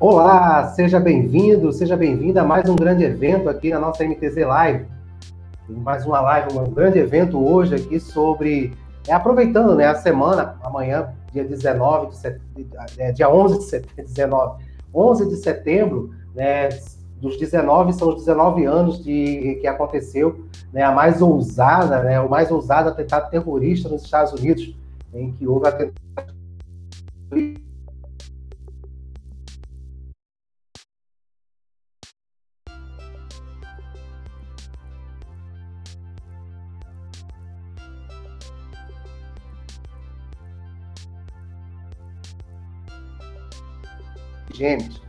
Olá, seja bem-vindo, seja bem-vinda a mais um grande evento aqui na nossa MTZ Live. Mais uma live, um grande evento hoje aqui sobre. É, aproveitando né, a semana, amanhã, dia 19 de setembro, é, dia 11 de setembro, 19, 11 de setembro, né, dos 19 são os 19 anos de que aconteceu né, a mais ousada, né, o mais ousado atentado terrorista nos Estados Unidos, em que houve atentado gêmeos.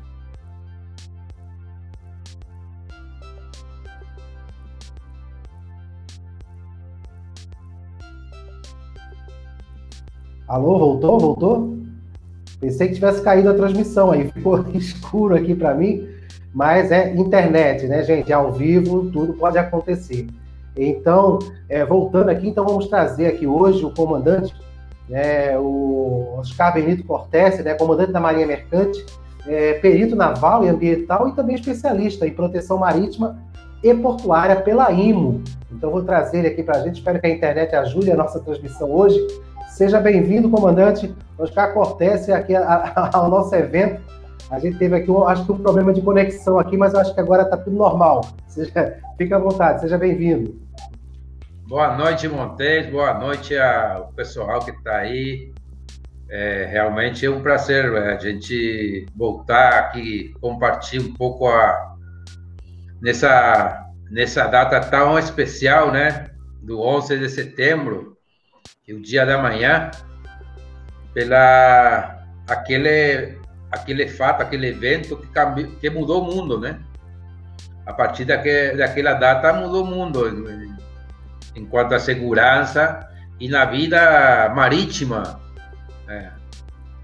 Alô, voltou? Voltou? Pensei que tivesse caído a transmissão aí, ficou escuro aqui para mim, mas é internet, né, gente? Ao vivo, tudo pode acontecer. Então, é, voltando aqui, então vamos trazer aqui hoje o comandante, né, o Oscar Benito Cortese, né, comandante da Marinha Mercante, é, perito naval e ambiental e também especialista em proteção marítima e portuária pela IMO. Então, vou trazer ele aqui para a gente. Espero que a internet ajude a nossa transmissão hoje. Seja bem-vindo, comandante Oscar Cortese, aqui ao nosso evento. A gente teve aqui, acho que um problema de conexão aqui, mas acho que agora está tudo normal. Seja, fique à vontade, seja bem-vindo. Boa noite, Montes. Boa noite ao pessoal que está aí. É, realmente é um prazer é, a gente voltar aqui, compartilhar um pouco a, nessa, nessa data tão especial, né? Do 11 de setembro, que é o dia da manhã, pela aquele, aquele fato, aquele evento que, que mudou o mundo, né? A partir daque, daquela data mudou o mundo, enquanto a segurança e na vida marítima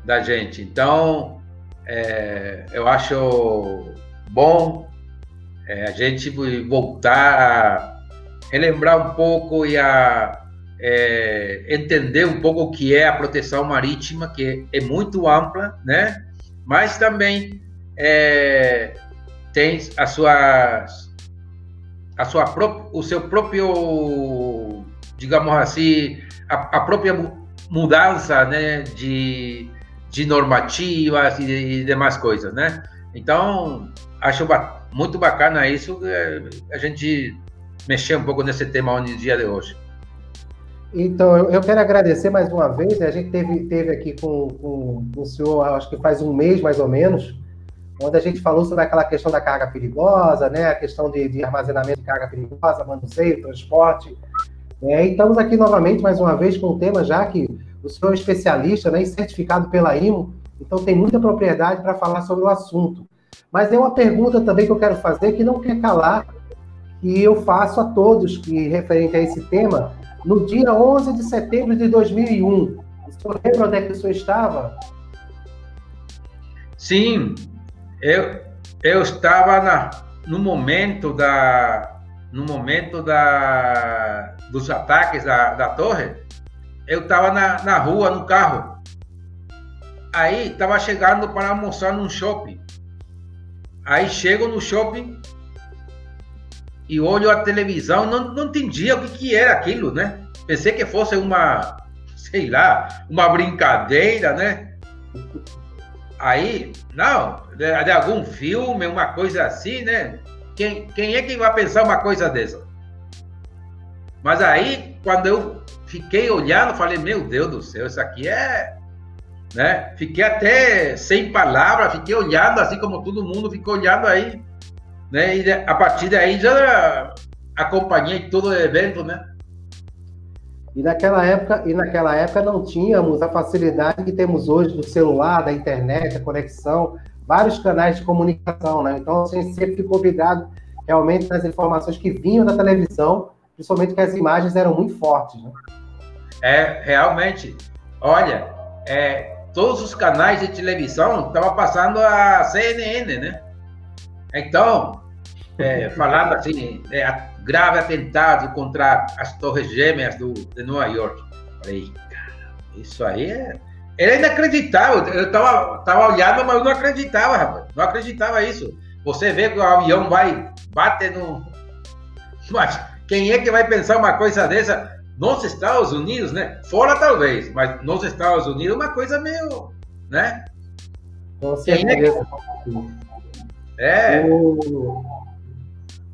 da gente. Então, é, eu acho bom é, a gente voltar a relembrar um pouco e a é, entender um pouco o que é a proteção marítima, que é muito ampla, né? Mas também é, tem as suas, a sua o seu próprio, digamos assim, a, a própria mudança né, de, de normativas e, e demais coisas, né? Então, acho ba muito bacana isso, é, a gente mexer um pouco nesse tema no dia de hoje. Então, eu, eu quero agradecer mais uma vez, né? a gente teve, teve aqui com, com, o senhor, acho que faz um mês mais ou menos, onde a gente falou sobre aquela questão da carga perigosa, né? a questão de, de armazenamento de carga perigosa, manuseio, transporte, é, e estamos aqui novamente, mais uma vez, com o tema, já que o senhor é especialista né, e certificado pela IMO, então tem muita propriedade para falar sobre o assunto. Mas é uma pergunta também que eu quero fazer, que não quer calar, que eu faço a todos, que referente a esse tema, no dia 11 de setembro de 2001. O senhor lembra onde é que o senhor estava? Sim, eu, eu estava na, no momento da, no momento da, dos ataques da, da torre, eu estava na, na rua, no carro. Aí estava chegando para almoçar num shopping. Aí chego no shopping e olho a televisão, não, não entendia o que, que era aquilo, né? Pensei que fosse uma, sei lá, uma brincadeira, né? Aí, não, de, de algum filme, uma coisa assim, né? Quem, quem é que vai pensar uma coisa dessa? Mas aí, quando eu fiquei olhando, falei, meu Deus do céu, isso aqui é. Né? Fiquei até sem palavras, fiquei olhando assim como todo mundo ficou olhando aí. Né? E a partir daí já acompanhei todo o evento, né? E naquela época, e naquela época não tínhamos a facilidade que temos hoje do celular, da internet, a conexão vários canais de comunicação, né? Então a gente sempre ficou ligado realmente nas informações que vinham da televisão, principalmente que as imagens eram muito fortes, né? É, realmente. Olha, é, todos os canais de televisão estavam passando a CNN, né? Então, é, falando assim, é, grave atentado contra as torres gêmeas do, de Nova York. Falei, cara, isso aí é, Era inacreditável. Eu tava, tava olhando, mas eu não acreditava, rapaz. Não acreditava isso. Você vê que o avião vai bater no. Mas quem é que vai pensar uma coisa dessa nos Estados Unidos, né? Fora talvez, mas nos Estados Unidos é uma coisa meio, né? Com certeza. É. é. O,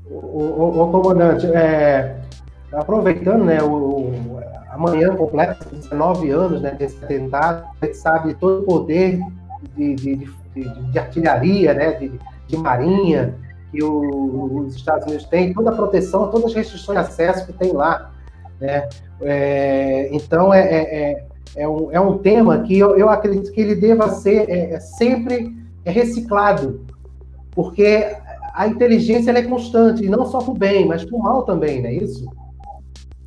o, o, o comandante, é, aproveitando, né, o, amanhã completa 19 anos né, desse atentado, a gente sabe todo o poder de, de, de, de artilharia, né, de, de marinha, que os Estados Unidos têm, toda a proteção, todas as restrições de acesso que tem lá. Né? É, então, é, é, é, é um, é um tema que eu, eu acredito que ele deva ser é, é sempre reciclado, porque a inteligência é constante, e não só para o bem, mas para o mal também, não é isso?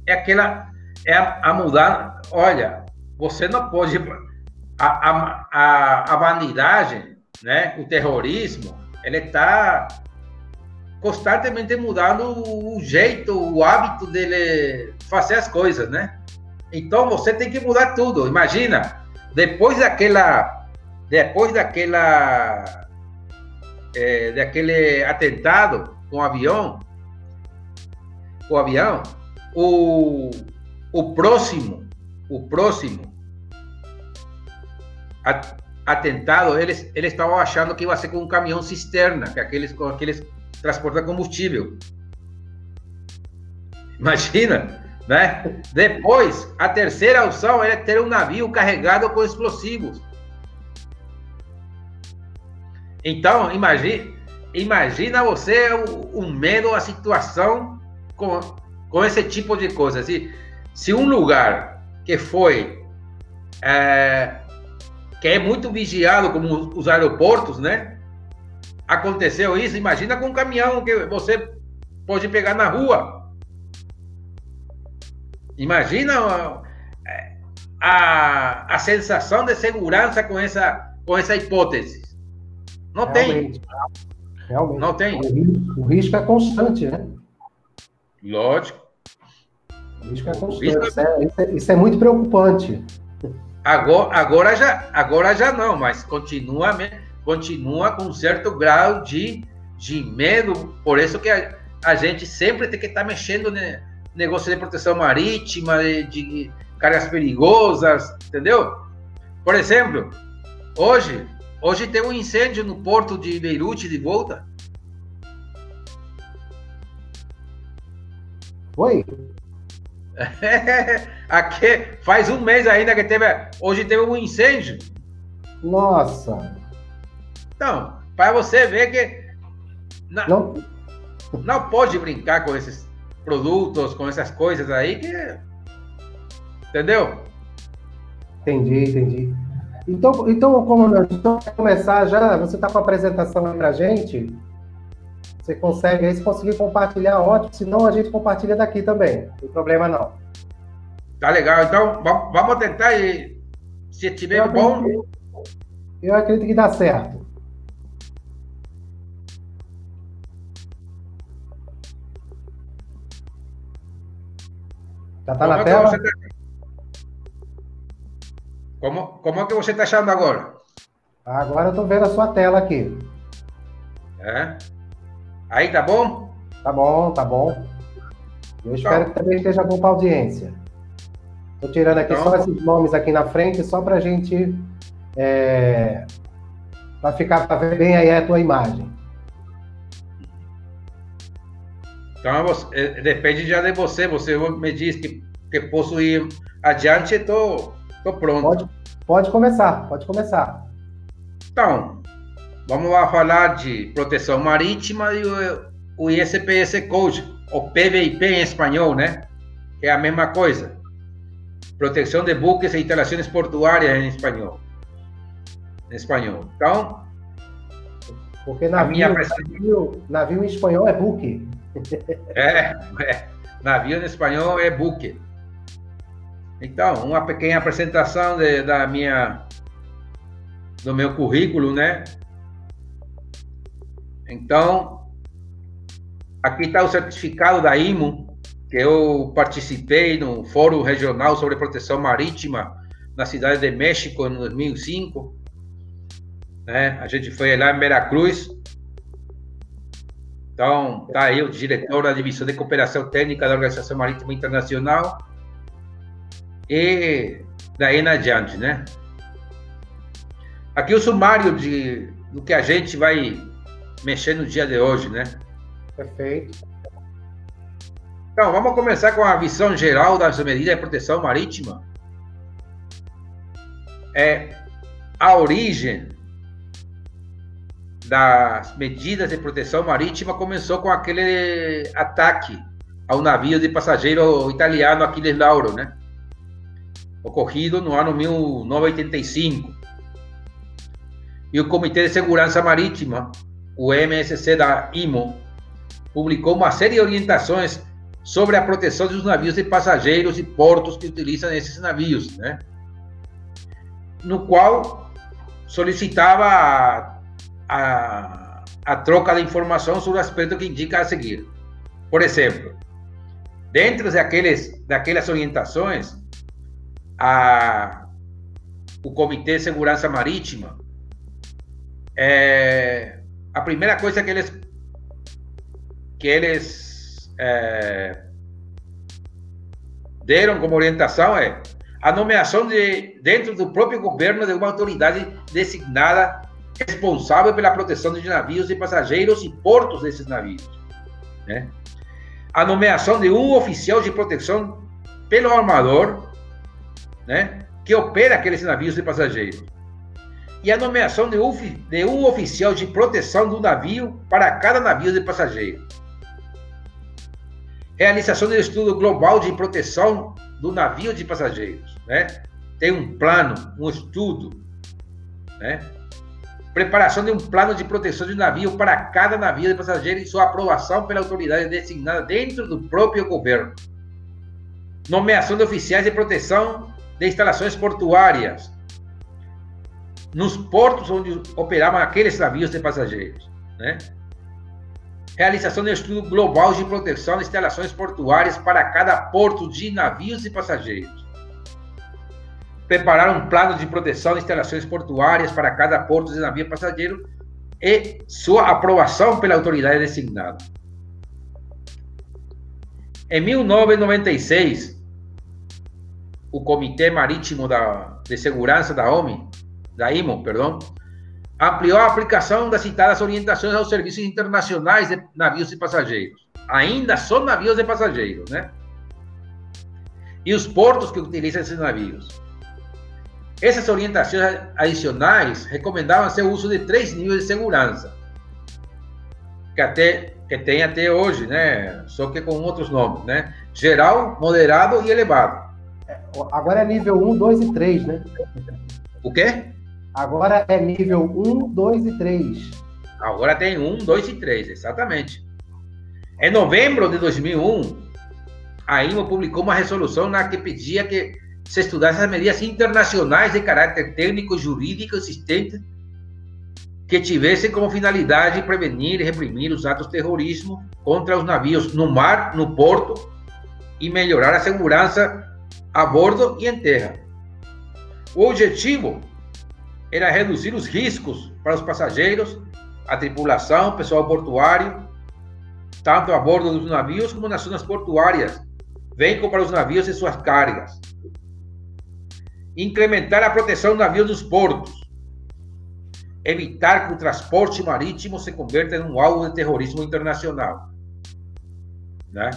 É aquela. É a, a mudar. Olha, você não pode. A, a, a, a vanidade, né, o terrorismo, ele está constantemente mudando o jeito, o hábito dele fazer as coisas, né? Então você tem que mudar tudo. Imagina, depois daquela, depois daquela, é, daquele atentado com o avião, o avião, o, o próximo, o próximo atentado, eles, eles estavam achando que ia ser com um caminhão cisterna, que aqueles, com aqueles transporta combustível. Imagina, né? Depois, a terceira opção é ter um navio carregado com explosivos. Então, imagine, imagina você o, o medo, a situação com, com esse tipo de coisa. Se, se um lugar que foi é, que é muito vigiado como os aeroportos, né? Aconteceu isso, imagina com um caminhão que você pode pegar na rua. Imagina a, a, a sensação de segurança com essa, com essa hipótese. Não Realmente. tem. Realmente. Não tem. O risco, é constante, né? Lógico. O risco é constante. Risco é... Isso, é, isso, é, isso é muito preocupante. Agora, agora, já, agora já não, mas continua continua com um certo grau de, de medo, por isso que a, a gente sempre tem que estar tá mexendo no negócio de proteção marítima, de, de cargas perigosas, entendeu? Por exemplo, hoje, hoje tem um incêndio no porto de Beirute de volta. Oi? aqui faz um mês ainda que teve, hoje teve um incêndio. Nossa. Então, para você ver que não, não. não pode brincar com esses produtos, com essas coisas aí que. Entendeu? Entendi, entendi. Então, então comandante, então, começar já, você está com a apresentação aí para gente? Você consegue aí, se conseguir compartilhar, ótimo. Se não, a gente compartilha daqui também. Não tem problema não. Tá legal. Então, vamos tentar e se tiver eu bom. Acredito, eu acredito que dá certo. Já está na é tela? Tá... Como, como é que você está achando agora? Agora eu estou vendo a sua tela aqui. É? Aí tá bom? Tá bom, tá bom. Eu então. espero que também esteja bom para a audiência. Estou tirando aqui então, só esses nomes aqui na frente, só para a gente. É, para ficar para ver bem aí a tua imagem. Então, é, depende já de você. Você me diz que, que posso ir adiante, estou pronto. Pode, pode começar, pode começar. Então, vamos lá falar de proteção marítima e o, o ISPS Code, o PVIP em espanhol, né? É a mesma coisa. Proteção de buques e instalações portuárias em espanhol. Em espanhol. Então, porque navio, minha... navio, navio em espanhol é buque. É, é, navio em espanhol é buque. Então, uma pequena apresentação de, da minha, do meu currículo, né? Então, aqui está o certificado da IMO, que eu participei no Fórum Regional sobre Proteção Marítima na cidade de México em 2005. Né? A gente foi lá em Veracruz. Então, tá aí o diretor da Divisão de Cooperação Técnica da Organização Marítima Internacional. E daí em adiante, né? Aqui o sumário de, do que a gente vai mexer no dia de hoje, né? Perfeito. Então, vamos começar com a visão geral das medidas de proteção marítima. É, a origem das medidas de proteção marítima começou com aquele ataque ao navio de passageiro italiano Aquiles Lauro, né? Ocorrido no ano 1985. E o Comitê de Segurança Marítima, o MSC da IMO, publicou uma série de orientações sobre a proteção dos navios de passageiros e portos que utilizam esses navios, né? No qual solicitava a, a, troca de informação sobre o aspecto que indica a seguir. Por exemplo, dentro daqueles, daquelas orientações, a, o Comitê de Segurança Marítima, é, a primeira coisa que eles que eles é, deram como orientação é a nomeação de dentro do próprio governo de uma autoridade designada responsável pela proteção de navios e passageiros e portos desses navios, né? A nomeação de um oficial de proteção pelo armador, né, que opera aqueles navios de passageiros. E a nomeação de um, de um oficial de proteção do navio para cada navio de passageiros realização do estudo global de proteção do navio de passageiros, né? Tem um plano, um estudo, né? Preparação de um plano de proteção de navio para cada navio de passageiros e sua aprovação pela autoridade designada dentro do próprio governo. Nomeação de oficiais de proteção de instalações portuárias nos portos onde operavam aqueles navios de passageiros, né? realização de estudo global de proteção de instalações portuárias para cada porto de navios e passageiros. Preparar um plano de proteção de instalações portuárias para cada porto de navio passageiro e sua aprovação pela autoridade designada. Em 1996, o Comitê Marítimo da, de Segurança da OMI, da IMO, perdão, ampliou a aplicação das citadas orientações aos serviços internacionais de navios e passageiros. Ainda são navios de passageiros, né? E os portos que utilizam esses navios. Essas orientações adicionais recomendavam o uso de três níveis de segurança, que até que tem até hoje, né? Só que com outros nomes, né? Geral, moderado e elevado. Agora é nível 1, 2 e 3, né? O quê? Agora é nível 1, 2 e 3. Agora tem 1, 2 e 3, exatamente. Em novembro de 2001, a IMO publicou uma resolução na que pedia que se estudasse as medidas internacionais de caráter técnico jurídico existentes que tivessem como finalidade prevenir e reprimir os atos de terrorismo contra os navios no mar, no porto e melhorar a segurança a bordo e em terra. O objetivo era reduzir os riscos para os passageiros, a tripulação, o pessoal portuário, tanto a bordo dos navios como nas zonas portuárias, bem como para os navios e suas cargas. Incrementar a proteção dos navios dos portos. Evitar que o transporte marítimo se converta em um alvo de terrorismo internacional. Né?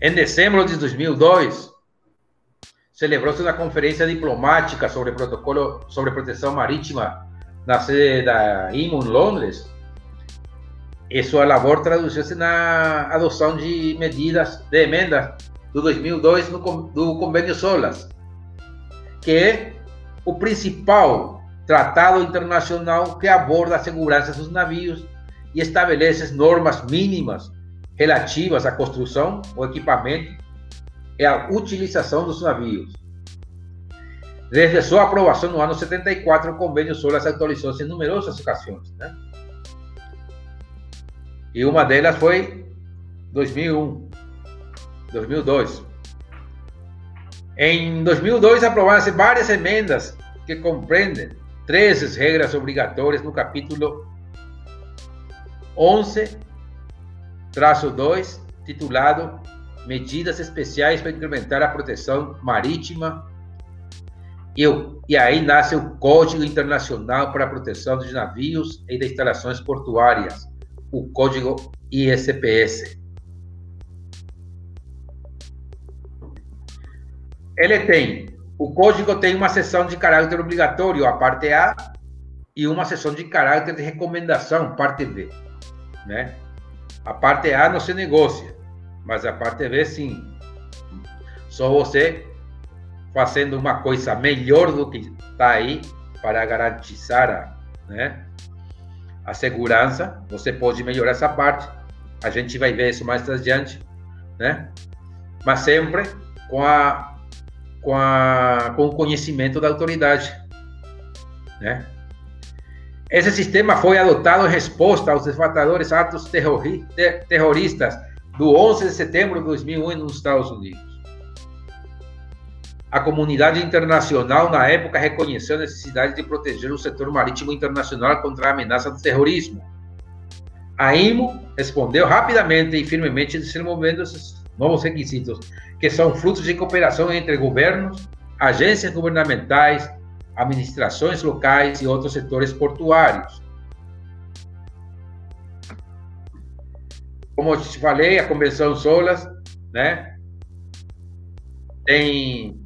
Em dezembro de 2002, celebrou-se uma conferência diplomática sobre protocolo sobre proteção marítima na sede da IMO em Londres. E sua labor traduziu-se na adoção de medidas de emenda do 2002 no, do Convênio SOLAS, que é o principal tratado internacional que aborda a segurança dos navios e estabelece normas mínimas relativas à construção, o equipamento é a utilização dos navios. Desde sua aprovação no ano 74, o convênio SOLAS atualizou-se em numerosas ocasiões. Né? E uma delas foi 2001, 2002. Em 2002 aprovaram-se várias emendas que compreendem três regras obrigatórias no capítulo 11, traço 2, titulado Medidas Especiais para Incrementar a Proteção Marítima. E, e aí nasce o Código Internacional para a Proteção dos Navios e de Instalações Portuárias, o Código ISPS. Ele tem, o código tem uma seção de caráter obrigatório, a parte A, e uma seção de caráter de recomendação, parte B, né? A parte A não se negocia, mas a parte B sim. Só você fazendo uma coisa melhor do que está aí para garantizar a, né, a segurança, você pode melhorar essa parte. A gente vai ver isso mais adiante, né? Mas sempre com a com, a, com o conhecimento da autoridade. Né? Esse sistema foi adotado em resposta aos devastadores atos terrori terroristas do 11 de setembro de 2001 nos Estados Unidos. A comunidade internacional, na época, reconheceu a necessidade de proteger o setor marítimo internacional contra a ameaça do terrorismo. A IMO respondeu rapidamente e firmemente desenvolvendo esses novos requisitos, que são frutos de cooperação entre governos, agências governamentais, administrações locais e outros setores portuários. Como eu te falei, a Convenção SOLAS, né, tem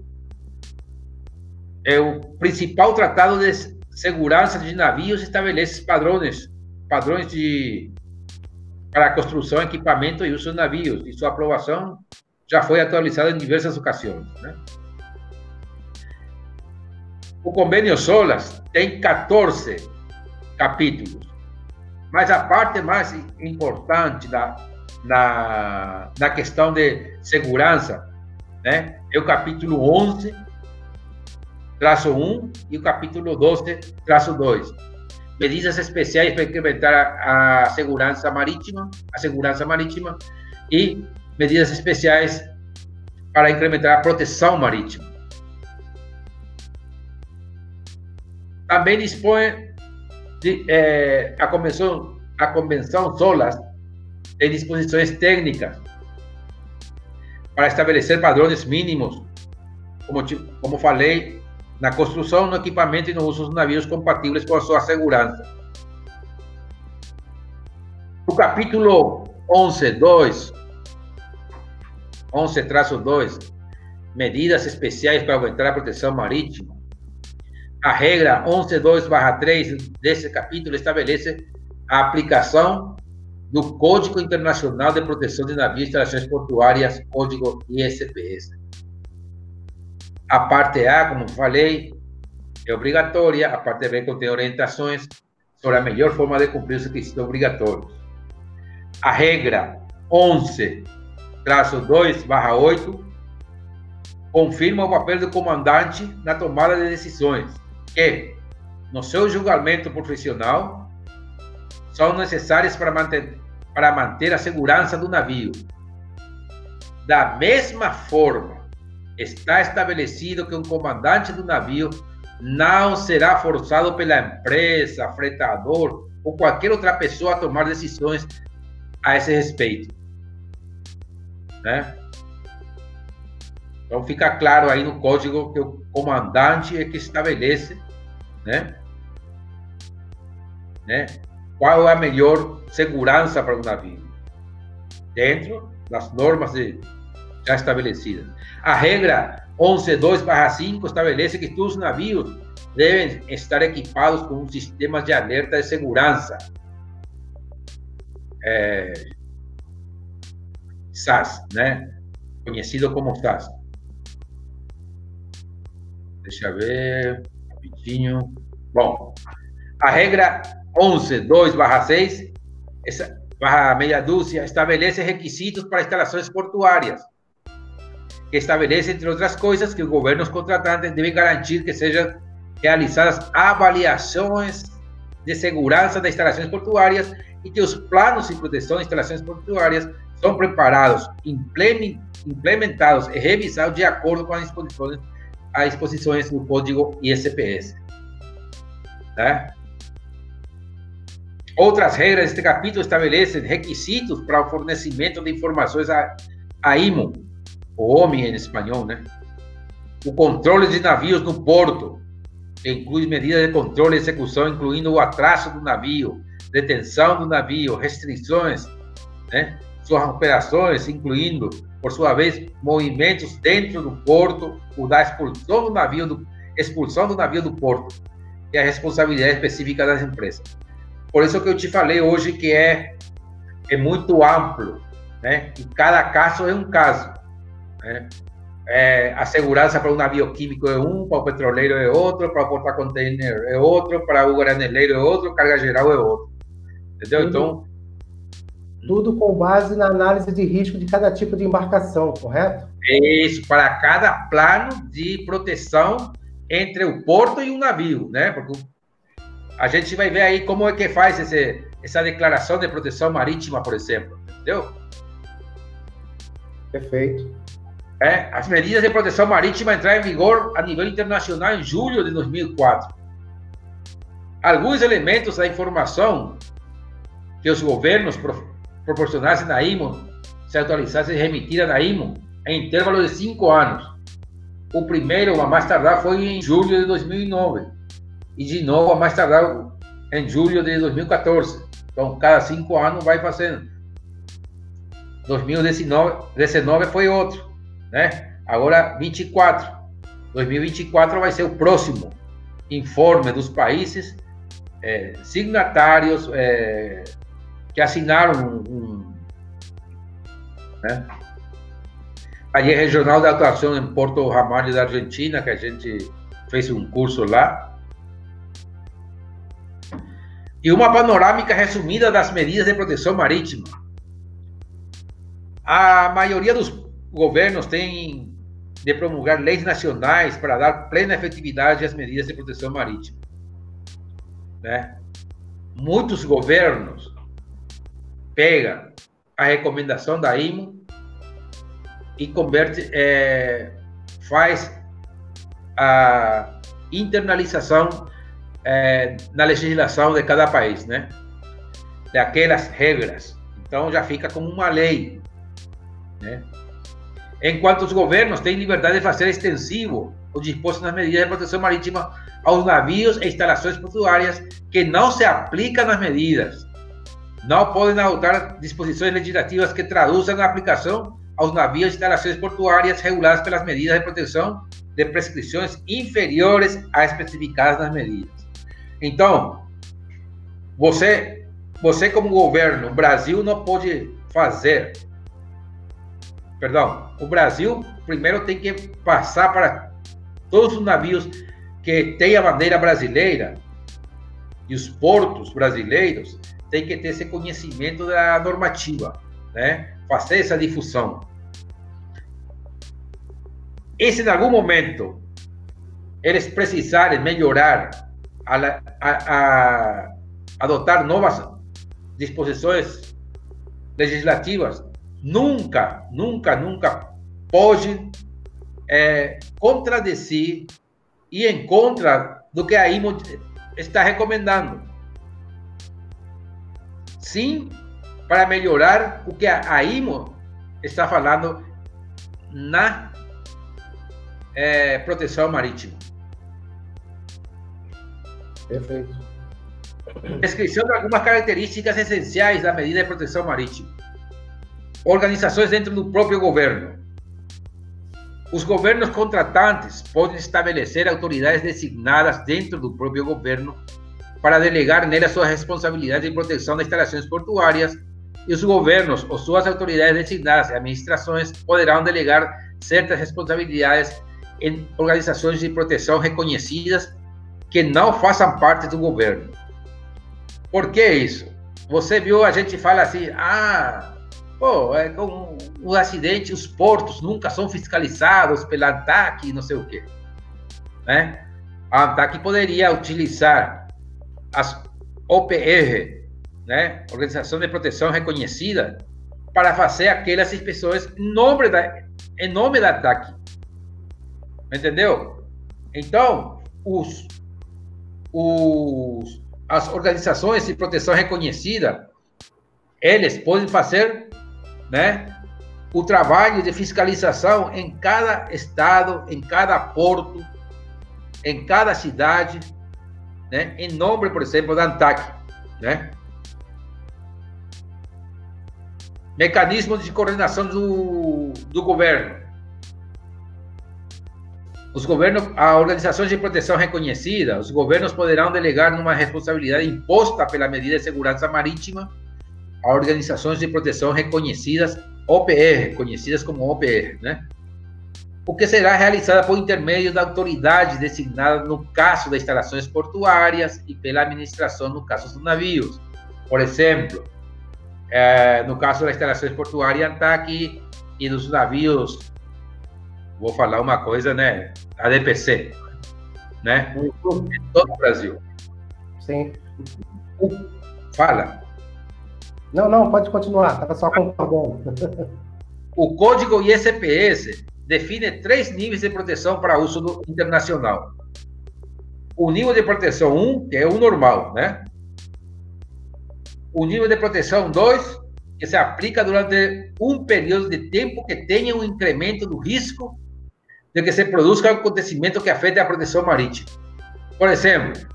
é o principal tratado de segurança de navios estabelece padrões, padrões de para a construção, equipamento e uso de navios, e sua aprovação já foi atualizada em diversas ocasiões. Né? O convênio SOLAS tem 14 capítulos, mas a parte mais importante da, na, na questão de segurança né, é o capítulo 11, traço 1 e o capítulo 12, traço 2 medidas especiais para incrementar a, a segurança marítima, a segurança marítima e medidas especiais para incrementar a proteção marítima. Também dispõe de, é, a convenção a convenção SOLAS de disposições técnicas para estabelecer padrões mínimos, como como falei na construção, no equipamento e no uso dos navios compatíveis com a sua segurança. No capítulo 11, 2, 11-2, medidas especiais para aumentar a proteção marítima, a regra 11.2/3 desse capítulo estabelece a aplicação do Código Internacional de Proteção de Navios e Instalações Portuárias, Código ISPS. A parte A, como falei, é obrigatória, a parte B contém orientações sobre a melhor forma de cumprir os requisitos obrigatórios. A regra 11, traço 2, barra 8, confirma o papel do comandante na tomada de decisões, que, no seu julgamento profissional, são necessárias para manter, para manter a segurança do navio. Da mesma forma está estabelecido que um comandante do navio não será forçado pela empresa, fretador ou qualquer outra pessoa a tomar decisões a esse respeito. Né? Então fica claro aí no código que o comandante é que estabelece, né? Né? Qual é a melhor segurança para o navio? Dentro das normas de, já estabelecidas. A regra 11.2/5 estabelece que todos os navios devem estar equipados com um sistema de alerta de segurança. É, SAS, né? Conhecido como SAS. Deixa eu ver, rapidinho. Bom, a regra 11.2/6, essa barra meia dúzia, estabelece requisitos para instalações portuárias que estabelece, entre outras coisas, que os governos contratantes devem garantir que sejam realizadas avaliações de segurança das instalações portuárias e que os planos de proteção de instalações portuárias são preparados, implementados e revisados de acordo com as disposições, as do código ISPS. Tá? Outras regras deste capítulo estabelecem requisitos para o fornecimento de informações a, a IMO, o OMI em espanhol, né? O controle de navios no porto, inclui medidas de controle e execução, incluindo o atraso do navio, detenção do navio, restrições, né? Suas operações, incluindo, por sua vez, movimentos dentro do porto, o da expulsão do navio do, expulsão do navio do porto e a responsabilidade específica das empresas. Por isso que eu te falei hoje que é, é muito amplo, né? E cada caso é um caso, né? É, a segurança para um navio químico é um, para o petroleiro é outro, para o porta-container é outro, para o graneleiro é outro, carga geral é outro. Entendeu? Tudo, então. Tudo com base na análise de risco de cada tipo de embarcação, correto? Isso, para cada plano de proteção entre o porto e o navio, né? Porque a gente vai ver aí como é que faz esse, essa declaração de proteção marítima, por exemplo, entendeu? Perfeito. É, as medidas de proteção marítima entraram em vigor a nível internacional em julho de 2004. Alguns elementos da informação que os governos pro, proporcionassem na IMO se atualizassem e remitida na IMO em intervalo de cinco anos. O primeiro, a mais tardar, foi em julho de 2009 e de novo a mais tardar em julho de 2014. Então, cada cinco anos vai fazendo. 2019 foi outro, né? Agora 24. 2024 vai ser o próximo informe dos países é, signatários é, que assinaram um né? a Regional de Atuação em Porto Ramalho da Argentina, que a gente fez um curso lá, e uma panorâmica resumida das medidas de proteção marítima. A maioria dos governos tem de promulgar leis nacionais para dar plena efetividade às medidas de proteção marítima. Né? Muitos governos pegam a recomendação da IMO e converte, é, faz a internalização é, na legislação de cada país, né? Daquelas regras. Então já fica como uma lei, né? Enquanto os governos têm liberdade de fazer extensivo o disposto nas medidas de proteção marítima aos navios e instalações portuárias que não se aplicam nas medidas. Não podem adotar disposições legislativas que traduzam a aplicação aos navios e instalações portuárias reguladas pelas medidas de proteção de prescrições inferiores às especificadas nas medidas. Então, você, você como governo, o Brasil não pode fazer. Perdão, o Brasil primeiro tem que passar para todos os navios que têm a bandeira brasileira e os portos brasileiros têm que ter esse conhecimento da normativa, né? Fazer essa difusão. E se em algum momento eles precisarem melhorar a, a, a adotar novas disposições legislativas, nunca, nunca, nunca pode é, contradizer e em contra do que a IMO está recomendando. Sim, para melhorar o que a IMO está falando na é, proteção marítima. Perfeito. Descrição de algumas características essenciais da medida de proteção marítima. Organizações dentro do próprio governo. Os governos contratantes podem estabelecer autoridades designadas dentro do próprio governo para delegar nelas suas responsabilidades de proteção das instalações portuárias e os governos ou suas autoridades designadas e administrações poderão delegar certas responsabilidades em organizações de proteção reconhecidas que não façam parte do governo. Por que isso? Você viu, a gente fala assim, ah, pô, é com os acidentes, os portos nunca são fiscalizados pela ANTAC, não sei o quê. Né? A ANTAC poderia utilizar as OPR, né, Organização de Proteção Reconhecida, para fazer aquelas inspeções em nome da, em nome do ataque. Entendeu? Então, os, os, as organizações de proteção reconhecida, eles podem fazer né, o trabalho de fiscalização em cada estado, em cada porto, em cada cidade, né, em nome, por exemplo, da ANTAC. Né? Mecanismos de coordenação do, do governo. Os governos, a organizações de proteção reconhecida, os governos poderão delegar uma responsabilidade imposta pela medida de segurança marítima a organizações de proteção reconhecidas, OPR, conhecidas como OPR, né? O que será realizada por intermédio da autoridade designada no caso das instalações portuárias e pela administração no caso dos navios. Por exemplo, é, no caso das instalações portuárias ANTAC e dos navios, vou falar uma coisa, né? A DPC, né? Em todo o Brasil. Sim. Fala. Não, não, pode continuar, estava só concordando. O código ISPS define três níveis de proteção para uso internacional. O nível de proteção 1, que é o normal, né? O nível de proteção 2, que se aplica durante um período de tempo que tenha um incremento do risco de que se produza um acontecimento que afete a proteção marítima. Por exemplo,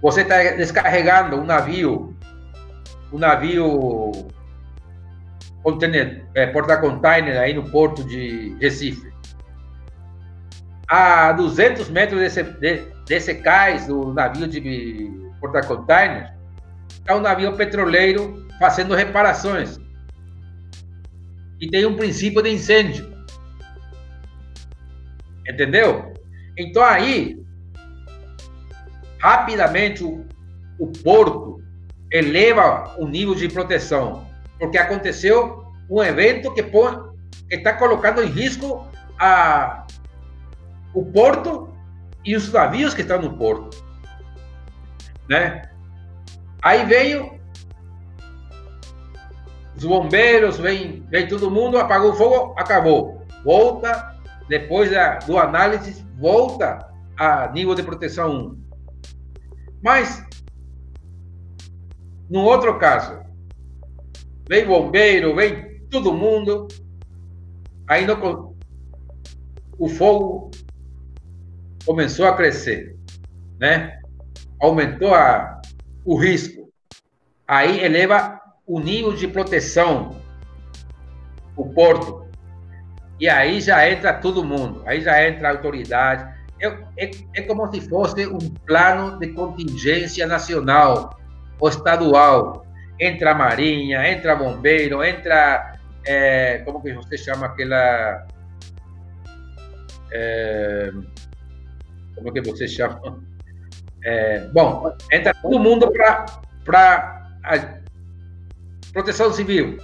você está descarregando um navio um navio container, é, porta-container aí no porto de Recife. A 200 metros desse, de, desse cais do navio de porta-container, está um navio petroleiro fazendo reparações. E tem um princípio de incêndio. Entendeu? Então aí, rapidamente o, o porto eleva o nível de proteção, porque aconteceu um evento que está colocando em risco a, o porto e os navios que estão no porto. Né? Aí veio os bombeiros, vem, vem todo mundo, apagou o fogo, acabou. Volta, depois da, do análise, volta a nível de proteção 1. Mas no outro caso, vem bombeiro, vem todo mundo, aí no, o fogo começou a crescer, né? Aumentou a, o risco. Aí eleva o nível de proteção, o porto. E aí já entra todo mundo, aí já entra a autoridade. É, é, é como se fosse um plano de contingência nacional o estadual, entra a Marinha, entra Bombeiro, entra. É, como que você chama aquela. É, como que você chama? É, bom, entra todo mundo para proteção civil.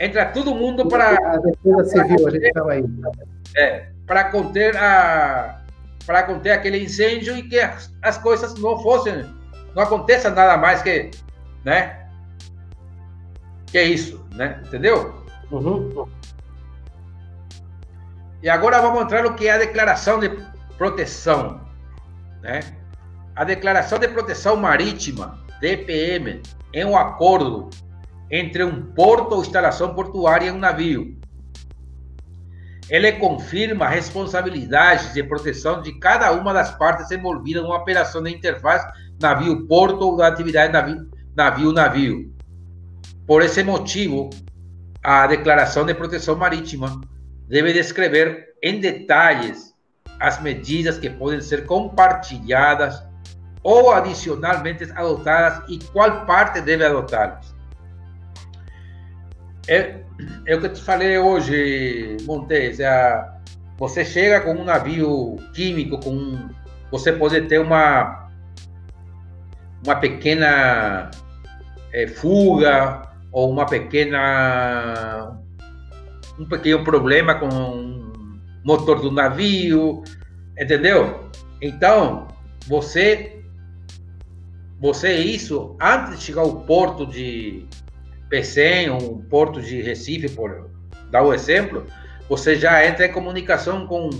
Entra todo mundo para. A defesa civil, a gente chama aí. É, para conter a para conter aquele incêndio e que as, as coisas não fossem não aconteça nada mais que, né? Que é isso, né? Entendeu? Uhum. E agora vamos entrar no que é a declaração de proteção, né? A declaração de proteção marítima, DPM, é um acordo entre um porto ou instalação portuária e um navio. Ele confirma a responsabilidade de proteção de cada uma das partes envolvidas numa operação de interface navio-porto ou da atividade navio-navio. Por esse motivo, a Declaração de Proteção Marítima deve descrever em detalhes as medidas que podem ser compartilhadas ou adicionalmente adotadas e qual parte deve adotá-las. É, é, o que te falei hoje, Montes. É, você chega com um navio químico, com você pode ter uma uma pequena é, fuga ou uma pequena um pequeno problema com o motor do navio, entendeu? Então, você você isso antes de chegar ao porto de PCM, um porto de Recife, por dar o exemplo, você já entra em comunicação com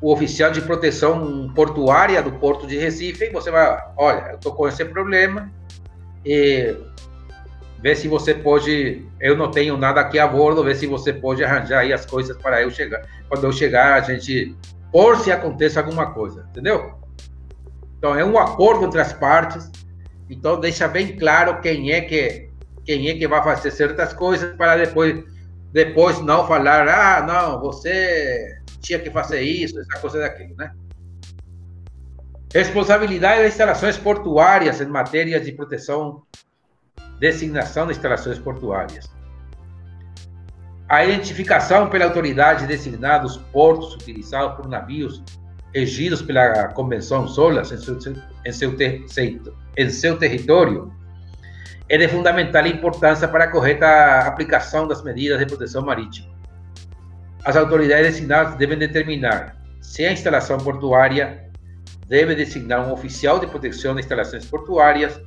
o oficial de proteção portuária do porto de Recife e você vai, olha, eu estou com esse problema e ver se você pode, eu não tenho nada aqui a bordo, ver se você pode arranjar aí as coisas para eu chegar. Quando eu chegar, a gente, por se aconteça alguma coisa, entendeu? Então é um acordo entre as partes. Então deixa bem claro quem é que quem é que vai fazer certas coisas para depois depois não falar, ah, não, você tinha que fazer isso, essa coisa daquilo, né? Responsabilidade das instalações portuárias em matéria de proteção, designação de instalações portuárias. A identificação pela autoridade designada dos portos utilizados por navios regidos pela Convenção SOLAS em seu, em seu, em seu território é de fundamental importância para a correta aplicação das medidas de proteção marítima. As autoridades designadas devem determinar se a instalação portuária deve designar um oficial de proteção de instalações portuárias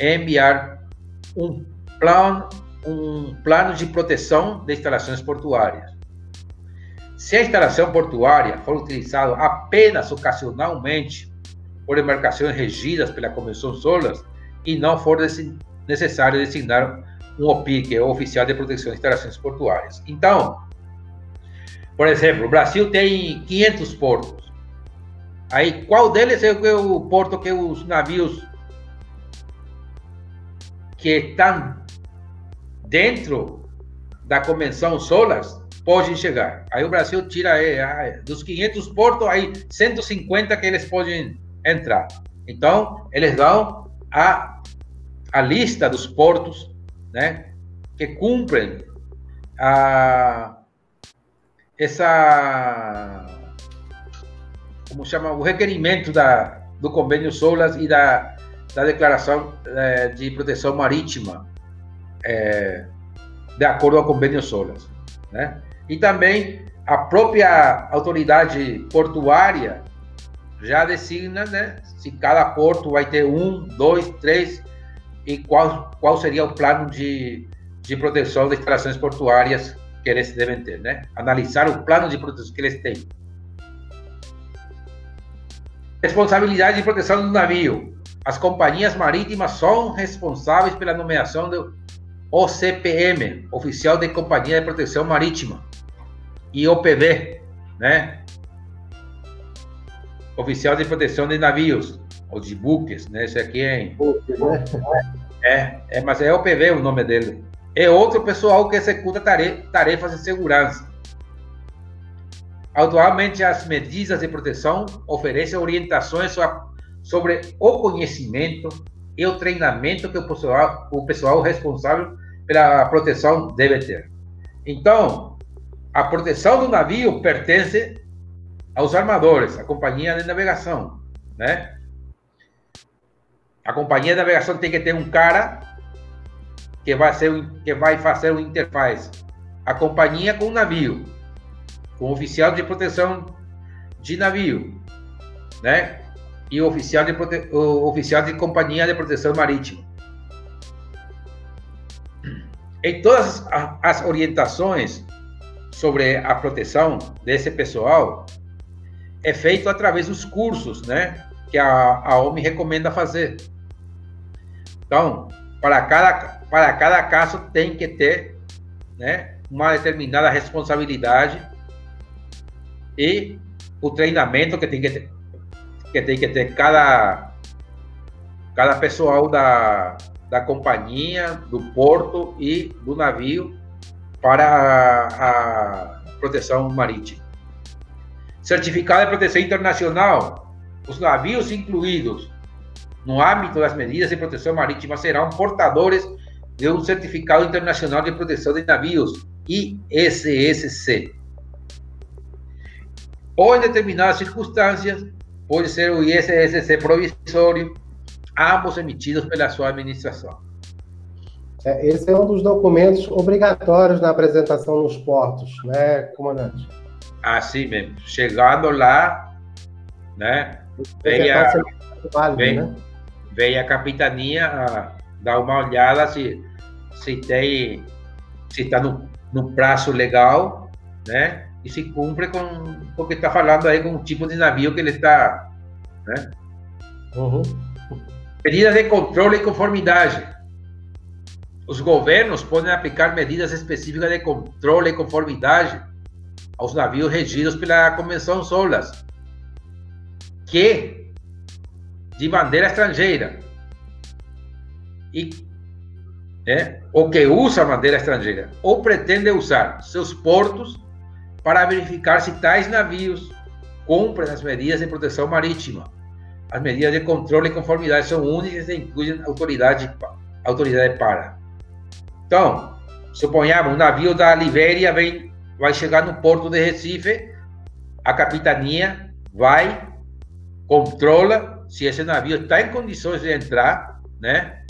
e enviar um plano, um plano de proteção de instalações portuárias. Se a instalação portuária for utilizada apenas ocasionalmente por embarcações regidas pela Convenção SOLAS e não for necessário designar um OPI, que é o Oficial de Proteção de Instalações Portuárias. Então, por exemplo, o Brasil tem 500 portos. Aí, qual deles é o porto que os navios que estão dentro da Convenção SOLAS podem chegar? Aí o Brasil tira é, dos 500 portos, aí 150 que eles podem entrar. Então, eles dão a a lista dos portos né, que cumprem a, essa como chama o requerimento da, do convênio SOLAS e da, da declaração é, de proteção marítima é, de acordo com o convênio SOLAS, né? E também a própria autoridade portuária já designa, né, se cada porto vai ter um, dois, três e qual, qual seria o plano de, de proteção das instalações portuárias que eles devem ter, né? Analisar o plano de proteção que eles têm. Responsabilidade de proteção do navio. As companhias marítimas são responsáveis pela nomeação do OCPM, Oficial de Companhia de Proteção Marítima, e OPV, né? Oficial de Proteção de Navios, ou de buques, né? Esse aqui é em... Né? É, é, mas é o PV o nome dele. É outro pessoal que executa tarefas de segurança. Atualmente, as medidas de proteção oferecem orientações sobre o conhecimento e o treinamento que o pessoal, o pessoal responsável pela proteção deve ter. Então, a proteção do navio pertence aos armadores, à companhia de navegação, né? A companhia de navegação tem que ter um cara que vai, ser, que vai fazer o interface. A companhia com o navio, com o oficial de proteção de navio, né? E o oficial de, prote... oficial de companhia de proteção marítima. Em todas as orientações sobre a proteção desse pessoal é feito através dos cursos, né? Que a, a OMI recomenda fazer. Então, para cada, para cada caso tem que ter né, uma determinada responsabilidade e o treinamento que tem que ter, que tem que ter cada, cada pessoal da, da companhia, do porto e do navio para a, a proteção marítima. Certificado de proteção internacional, os navios incluídos no âmbito das medidas de proteção marítima, serão portadores de um Certificado Internacional de Proteção de Navios, ISSC. Ou, em determinadas circunstâncias, pode ser o ISSC provisório, ambos emitidos pela sua administração. É, esse é um dos documentos obrigatórios na apresentação nos portos, né, comandante? Assim mesmo. Chegando lá, né, vem a, vem, né? veio a capitania a dar uma olhada se se tem, se está no, no prazo legal, né? E se cumpre com porque está falando aí com o tipo de navio que ele está, né? Uhum. Medidas de controle e conformidade. Os governos podem aplicar medidas específicas de controle e conformidade aos navios regidos pela Convenção SOLAS, que de bandeira estrangeira e é, ou que usa bandeira estrangeira ou pretende usar seus portos para verificar se tais navios cumprem as medidas de proteção marítima. As medidas de controle e conformidade são únicas e incluem autoridade, autoridade para. Então, suponhamos, um navio da Libéria vem, vai chegar no porto de Recife, a capitania vai, controla se esse navio está em condições de entrar, né?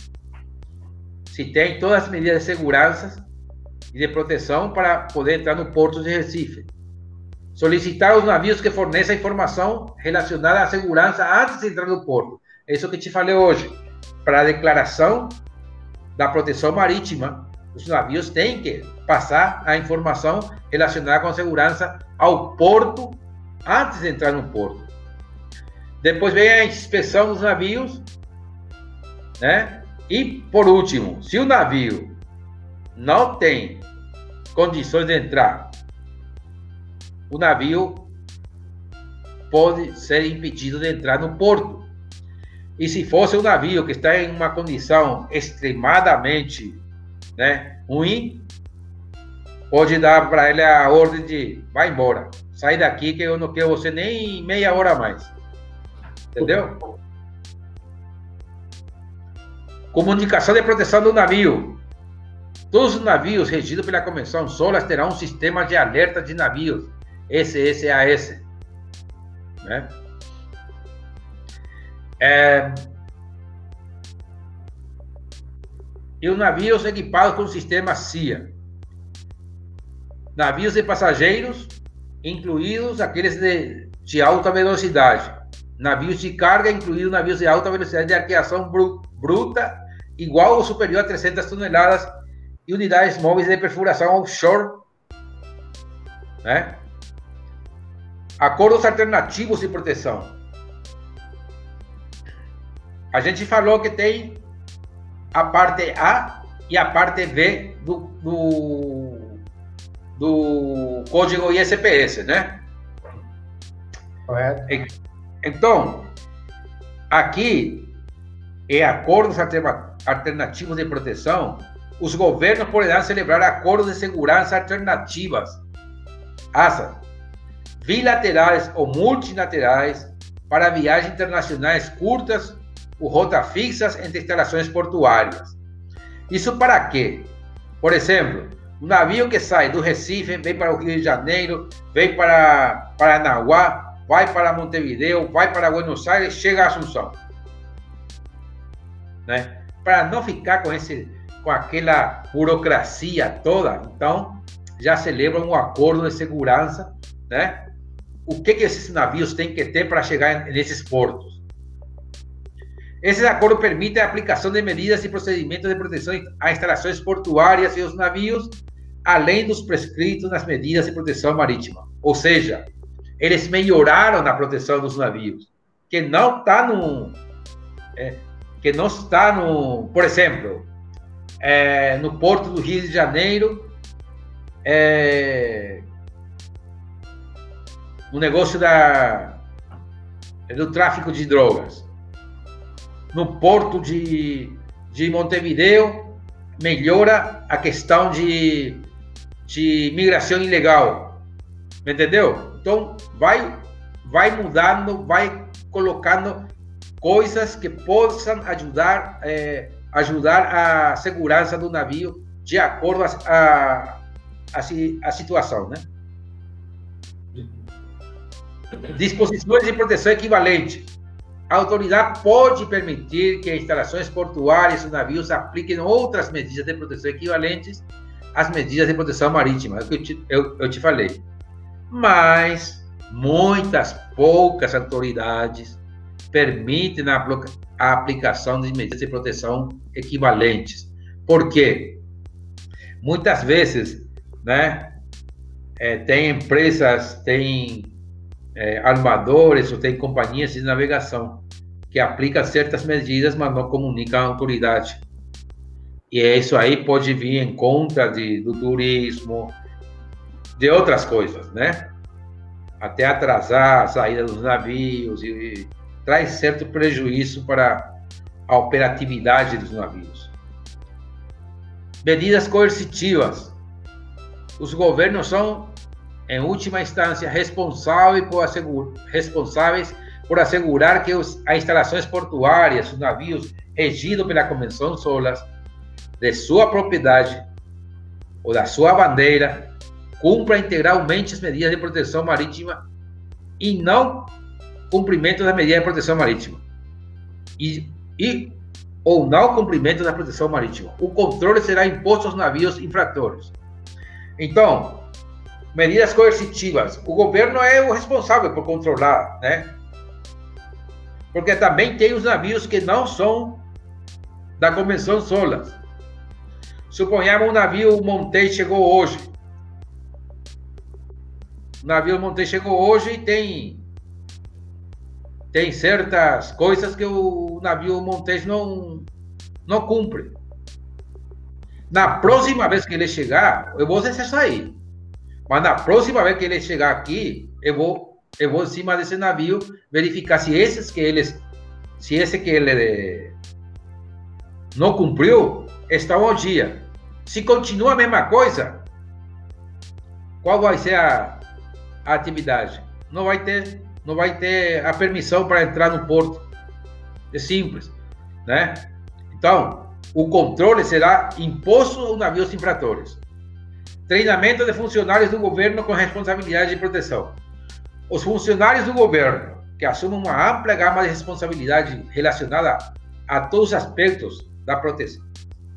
Se tem todas as medidas de segurança e de proteção para poder entrar no porto de Recife. Solicitar aos navios que forneçam informação relacionada à segurança antes de entrar no porto. É isso que te falei hoje. Para a declaração da proteção marítima, os navios têm que passar a informação relacionada com a segurança ao porto antes de entrar no porto. Depois vem a inspeção dos navios, né? E por último, se o navio não tem condições de entrar, o navio pode ser impedido de entrar no porto. E se fosse um navio que está em uma condição extremadamente né, ruim, pode dar para ele a ordem de vai embora, sai daqui que eu não quero você nem meia hora mais. Entendeu? Comunicação de proteção do navio. Todos os navios regidos pela Convenção SOLAS terão um sistema de alerta de navios, SSAS. Né? É... E os navios equipados com o sistema CIA. Navios de passageiros, incluídos aqueles de, de alta velocidade navios de carga, incluindo navios de alta velocidade de arqueação bruta, igual ou superior a 300 toneladas, e unidades móveis de perfuração offshore. Né? Acordos alternativos de proteção. A gente falou que tem a parte A e a parte B do, do, do código ISPS, né? Correto. Então, aqui, em acordos alternativos de proteção, os governos poderão celebrar acordos de segurança alternativas, ASA, bilaterais ou multilaterais, para viagens internacionais curtas ou rotas fixas entre instalações portuárias. Isso para quê? Por exemplo, um navio que sai do Recife, vem para o Rio de Janeiro, vem para Paranaguá, vai para Montevideo, vai para Buenos Aires, chega a Assunção. Né? Para não ficar com, esse, com aquela burocracia toda, então já celebra um acordo de segurança, né? O que, que esses navios têm que ter para chegar nesses portos? Esse acordo permite a aplicação de medidas e procedimentos de proteção a instalações portuárias e os navios, além dos prescritos nas medidas de proteção marítima. Ou seja, eles melhoraram na proteção dos navios, que não está no, é, que não está no, por exemplo, é, no porto do Rio de Janeiro, é, no negócio da, do tráfico de drogas. No porto de, de Montevideo, melhora a questão de, de migração ilegal. Entendeu? Então, vai, vai mudando, vai colocando coisas que possam ajudar, é, ajudar a segurança do navio de acordo a, a, a, a situação, né? Disposições de proteção equivalente. A autoridade pode permitir que instalações portuárias e navios apliquem outras medidas de proteção equivalentes às medidas de proteção marítima, é o que eu te, eu, eu te falei mas muitas poucas autoridades permitem a, aplicação de medidas de proteção equivalentes. Por quê? muitas vezes, né? É, tem empresas, tem é, armadores ou tem companhias de navegação que aplicam certas medidas, mas não comunicam à autoridade. E isso aí pode vir em conta de, do turismo, de outras coisas, né? Até atrasar a saída dos navios e traz certo prejuízo para a operatividade dos navios. Medidas coercitivas. Os governos são, em última instância, responsáveis por, assegurar, responsáveis por assegurar que os, as instalações portuárias, os navios regidos pela Convenção SOLAS, de sua propriedade ou da sua bandeira, cumpra integralmente as medidas de proteção marítima e não cumprimento das medidas de proteção marítima. E, e ou não cumprimento da proteção marítima. O controle será imposto aos navios infratores. Então, medidas coercitivas. O governo é o responsável por controlar, né? Porque também tem os navios que não são da Convenção SOLAS. Suponhamos um navio Montei chegou hoje o navio Monte chegou hoje e tem tem certas coisas que o navio Montes não não cumpre. Na próxima vez que ele chegar, eu vou deixar sair. Mas na próxima vez que ele chegar aqui, eu vou eu vou em cima desse navio verificar se esses que eles se esse que ele não cumpriu estão ao dia. Se continua a mesma coisa, qual vai ser a, a atividade. Não vai ter, não vai ter a permissão para entrar no porto. É simples, né? Então, o controle será imposto aos navios infratores. Treinamento de funcionários do governo com responsabilidade de proteção. Os funcionários do governo que assumem uma ampla gama de responsabilidade relacionada a todos os aspectos da proteção,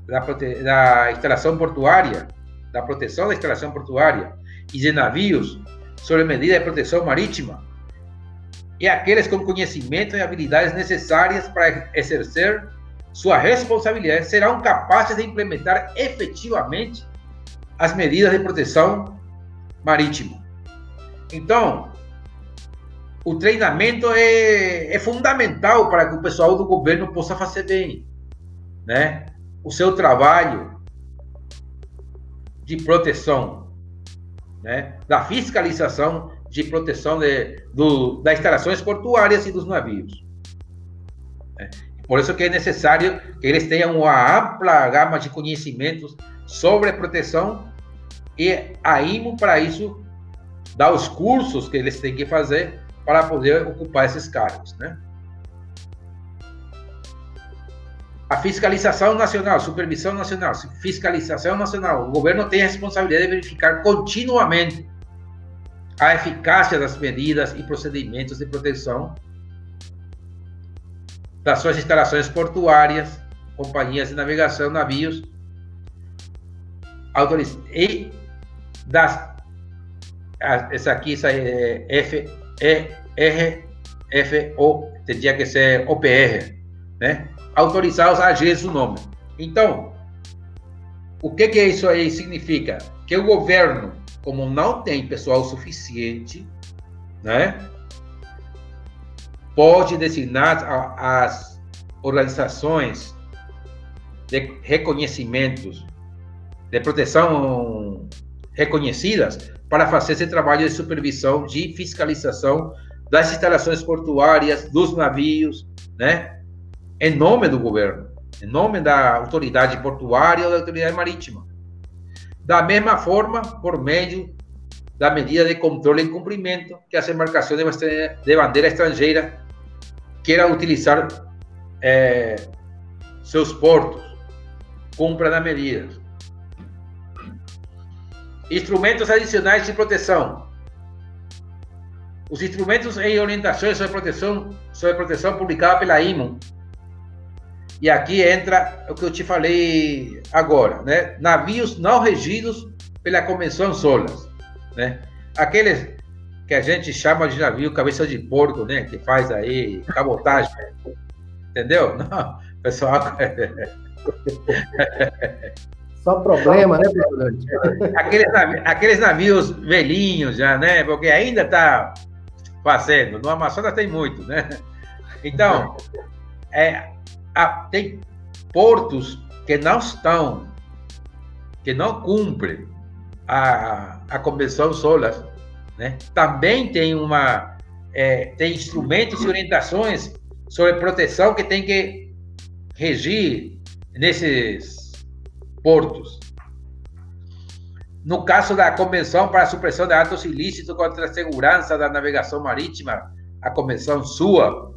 da, prote... da instalação portuária, da proteção da instalação portuária e de navios sobre medidas de proteção marítima e aqueles com conhecimento e habilidades necessárias para exercer sua responsabilidade serão capazes de implementar efetivamente as medidas de proteção marítima. Então, o treinamento é, é fundamental para que o pessoal do governo possa fazer bem, né? O seu trabalho de proteção né, da fiscalização de proteção de, do, das instalações portuárias e dos navios. É. Por isso que é necessário que eles tenham uma ampla gama de conhecimentos sobre proteção e a IMO, para isso, dá os cursos que eles têm que fazer para poder ocupar esses cargos, né? A fiscalização nacional, supervisão nacional, fiscalização nacional. O governo tem a responsabilidade de verificar continuamente a eficácia das medidas e procedimentos de proteção das suas instalações portuárias, companhias de navegação, navios, e das essa aqui essa é F E R F O teria que ser OPR, né? autorizar os agentes do nome. Então, o que, que isso aí significa? Que o governo, como não tem pessoal suficiente, né, pode designar as organizações de reconhecimentos de proteção reconhecidas para fazer esse trabalho de supervisão, de fiscalização das instalações portuárias, dos navios, né? em nome do governo, em nome da autoridade portuária ou da autoridade marítima. Da mesma forma, por meio da medida de controle e cumprimento que as embarcações de bandeira estrangeira queiram utilizar é, seus portos, cumpram as medidas. Instrumentos adicionais de proteção. Os instrumentos e orientações sobre proteção, sobre proteção publicada pela IMO e aqui entra o que eu te falei agora, né? Navios não regidos pela Convenção SOLAS, né? Aqueles que a gente chama de navio cabeça de porco, né? Que faz aí cabotagem, entendeu? Não, pessoal. Só problema, né, aqueles, navios, aqueles navios velhinhos já, né? Porque ainda está fazendo. No Amazonas tem muito, né? Então, é, a, tem portos que não estão, que não cumprem a, a Convenção SOLAS, né? Também tem uma é, tem instrumentos e orientações sobre proteção que tem que regir nesses portos. No caso da Convenção para a Supressão de Atos Ilícitos contra a Segurança da Navegação Marítima, a Convenção SUA,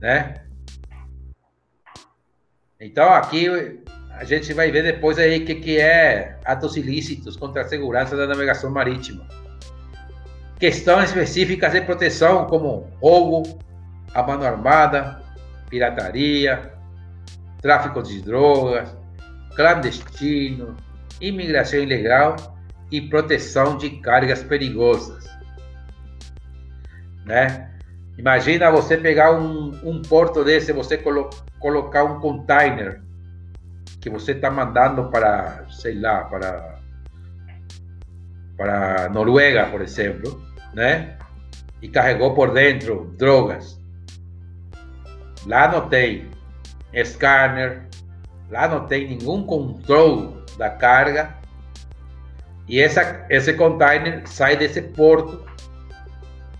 né? Então, aqui a gente vai ver depois aí o que, que é atos ilícitos contra a segurança da navegação marítima. Questões específicas de proteção, como roubo, a mano armada, pirataria, tráfico de drogas, clandestino, imigração ilegal e proteção de cargas perigosas. Né? Imagina você pegar um, um porto desse, você colo colocar um container que você está mandando para, sei lá, para para Noruega, por exemplo, né? E carregou por dentro drogas. Lá não tem scanner, lá não tem nenhum controle da carga. E essa, esse container sai desse porto,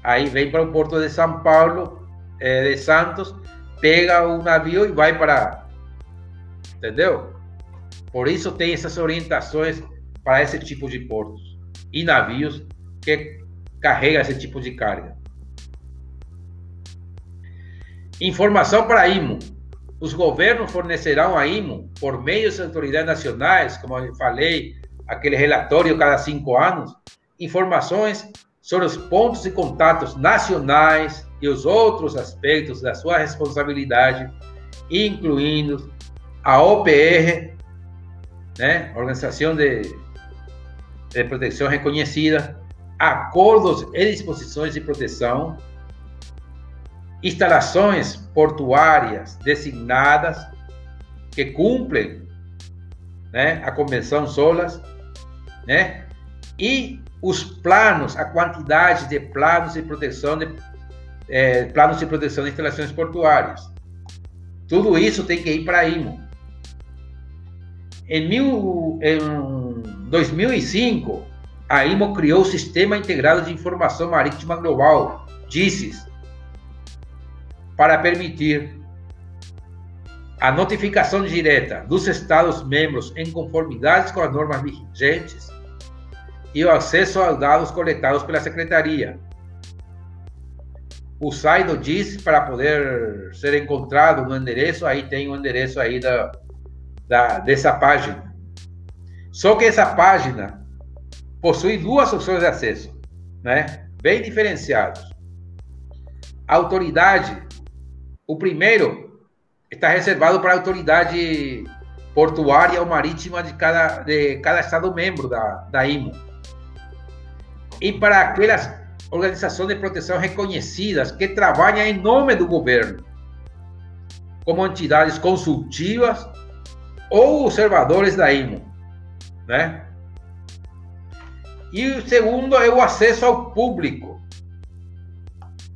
aí vem para o porto de São Paulo, eh, de Santos, pega o navio e vai para. Entendeu? Por isso tem essas orientações para esse tipo de portos e navios que carregam esse tipo de carga. Informação para a IMO. Os governos fornecerão à IMO, por meio das autoridades nacionais, como eu falei, aquele relatório cada cinco anos, informações sobre os pontos de contatos nacionais e os outros aspectos da sua responsabilidade, incluindo a OPR, né, Organização de, de Proteção Reconhecida, acordos e disposições de proteção, instalações portuárias designadas que cumprem né, a Convenção SOLAS, né, e os planos, a quantidade de planos de proteção de é, planos de proteção de instalações portuárias. Tudo isso tem que ir para a IMO. Em, mil, em 2005, a IMO criou o Sistema Integrado de Informação Marítima Global, DISIS, para permitir a notificação direta dos Estados-membros em conformidade com as normas vigentes e o acesso aos dados coletados pela Secretaria. O site diz para poder ser encontrado no endereço, aí tem o endereço aí da, da, dessa página. Só que essa página possui duas opções de acesso, né? bem diferenciados. A autoridade o primeiro está reservado para a autoridade portuária ou marítima de cada, de cada Estado membro da, da IMO. E para aquelas organizações de proteção reconhecidas que trabalham em nome do governo, como entidades consultivas ou observadores da IMO, né? E o segundo é o acesso ao público.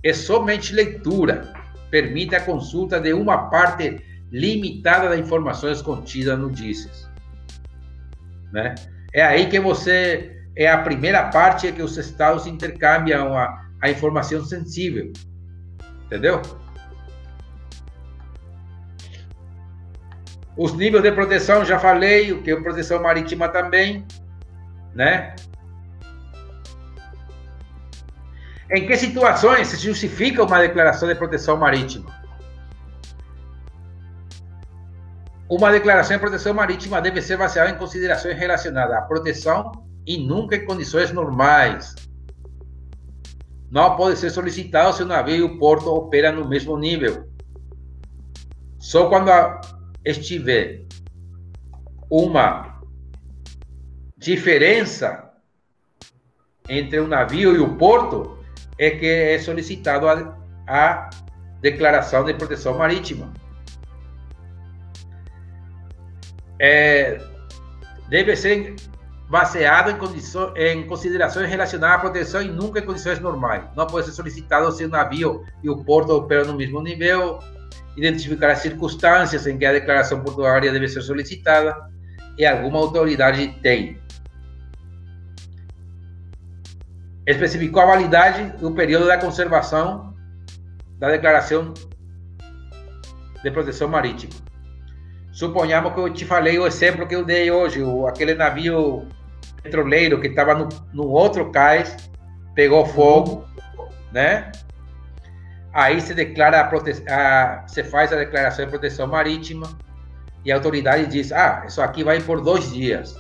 É somente leitura permite a consulta de uma parte limitada das informações contidas no DICES. Né? É aí que você é a primeira parte que os estados intercambiam a, a informação sensível, entendeu? Os níveis de proteção já falei, o que é proteção marítima também, né? Em que situações se justifica uma declaração de proteção marítima? Uma declaração de proteção marítima deve ser baseada em considerações relacionadas à proteção e nunca em condições normais. Não pode ser solicitado se o navio e o porto operam no mesmo nível. Só quando estiver uma diferença entre o navio e o porto, é que é solicitado a, a declaração de proteção marítima. É, deve ser baseado em, em considerações relacionadas à proteção e nunca em condições normais. Não pode ser solicitado se o navio e o porto operam no mesmo nível, identificar as circunstâncias em que a declaração portuária deve ser solicitada e alguma autoridade tem. Especificou a validade do período da conservação da declaração de proteção marítima. Suponhamos que eu te falei o exemplo que eu dei hoje, o, aquele navio petroleiro que estava no, no outro cais, pegou fogo, né? Aí se declara a, prote... a, você faz a declaração de proteção marítima e a autoridade diz: ah, isso aqui vai por dois dias.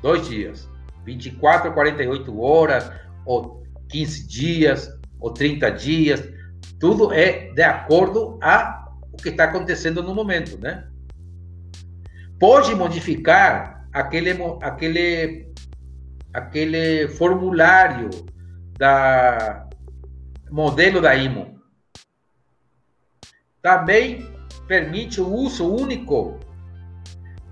Dois dias. 24 a 48 horas, ou 15 dias, ou 30 dias. Tudo é de acordo a o que está acontecendo no momento, né? Pode modificar aquele, aquele, aquele formulário da modelo da IMO. Também permite o uso único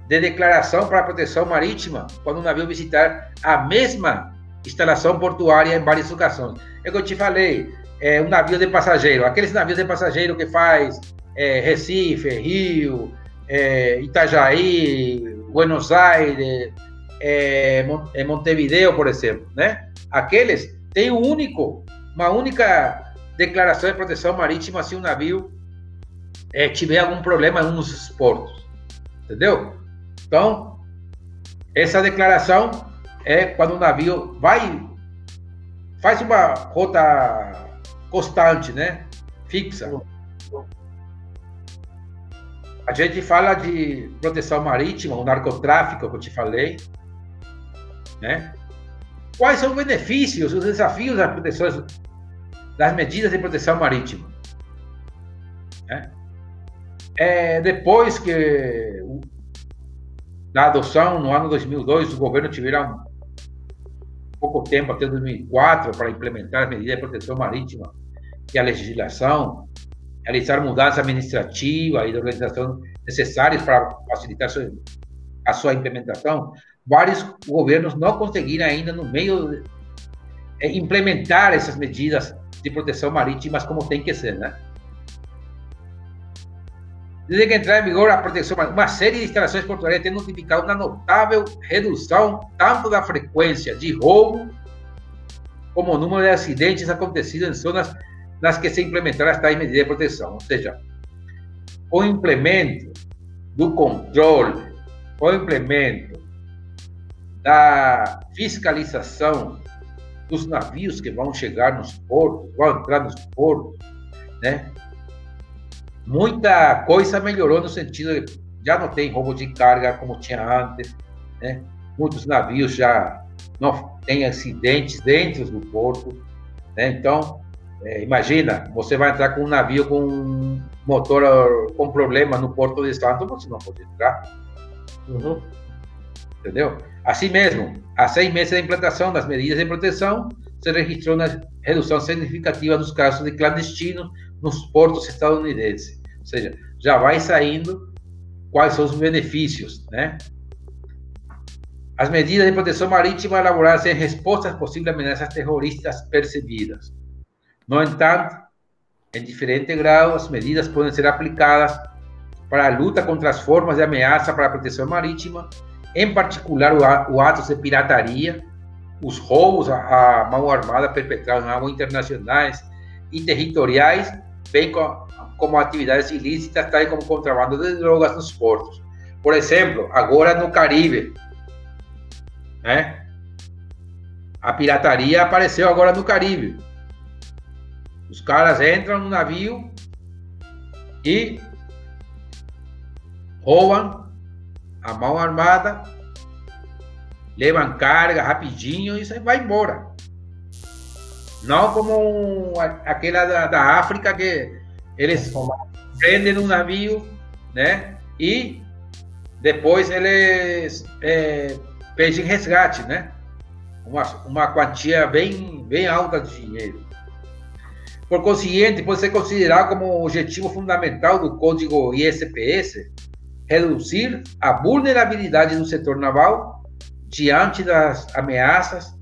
de declaração para proteção marítima quando o navio visitar a mesma instalação portuária em várias ocasiões. É o que eu te falei, é um navio de passageiro, aqueles navios de passageiro que faz é, Recife, Rio, é, Itajaí, Buenos Aires, é, é, Montevideo, por exemplo, né? Aqueles têm um único, uma única declaração de proteção marítima se o navio é, tiver algum problema em um dos portos, entendeu? Então, essa declaração é quando o navio vai faz uma rota constante, né? Fixa. A gente fala de proteção marítima, o narcotráfico que eu te falei, né? Quais são os benefícios, os desafios das proteções, das medidas de proteção marítima? Né? É, depois que da adoção no ano 2002, o governo tiveram pouco tempo até 2004 para implementar as medidas de proteção marítima e a legislação realizar mudanças administrativas e de organização necessárias para facilitar a sua implementação, vários governos não conseguiram ainda, no meio, é, implementar essas medidas de proteção marítima como tem que ser, né? Desde que entrar em vigor a proteção marítima, uma série de instalações portuárias tem notificado uma notável redução tanto da frequência de roubo como o número de acidentes acontecidos em zonas nas que se implementaram as tais medidas de proteção. Ou seja, o implemento do controle, o implemento da fiscalização dos navios que vão chegar nos portos, vão entrar nos portos, né? Muita coisa melhorou no sentido de já não tem roubo de carga como tinha antes, né? Muitos navios já não têm acidentes dentro do porto, né? Então, é, imagina, você vai entrar com um navio com motor com problema no Porto de Santos, você não pode entrar. Uhum. Entendeu? Assim mesmo, há seis meses da implantação das medidas de proteção, se registrou uma redução significativa dos casos de clandestinos nos portos estadunidenses. Ou seja, já vai saindo quais são os benefícios, né? As medidas de proteção marítima elaboradas em resposta às possíveis ameaças terroristas percebidas. No entanto, em diferente grau, as medidas podem ser aplicadas para a luta contra as formas de ameaça para a proteção marítima, em particular o atos de pirataria, os roubos à mão armada perpetrados em águas internacionais e territoriais, bem como atividades ilícitas, tais como contrabando de drogas nos portos. Por exemplo, agora no Caribe, né? A pirataria apareceu agora no Caribe. Os caras entram no navio e roubam a mão armada, levam carga rapidinho e vai embora. Não como aquela da, da África que eles prendem um navio, né? E depois eles é, pedem resgate, né? Uma, uma quantia bem, bem alta de dinheiro. Por conseguinte, pode ser considerado como objetivo fundamental do código ISPS reduzir a vulnerabilidade do setor naval diante das ameaças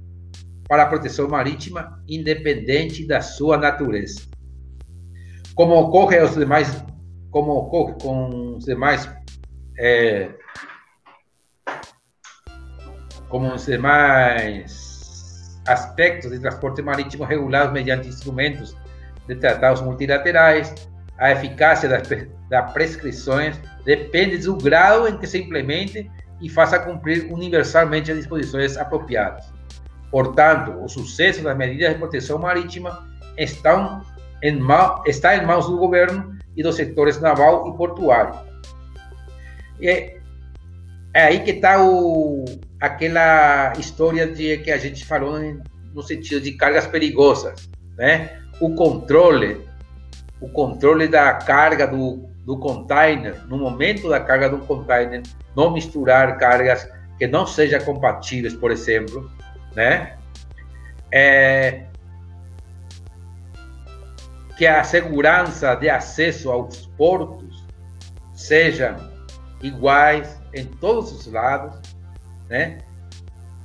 para a proteção marítima, independente da sua natureza. Como ocorre aos demais, como ocorre com os demais, é, como os demais aspectos de transporte marítimo regulados mediante instrumentos de tratados multilaterais, a eficácia das, das prescrições depende do grau em que se implemente e faça cumprir universalmente as disposições apropriadas. Portanto, o sucesso das medidas de proteção marítima estão em, está em mãos do governo e dos setores naval e portuário. É, é aí que está aquela história de que a gente falou no sentido de cargas perigosas, né? O controle, o controle da carga do, do container, no momento da carga do container, não misturar cargas que não sejam compatíveis, por exemplo, né? É, que a segurança de acesso aos portos seja iguais em todos os lados, né?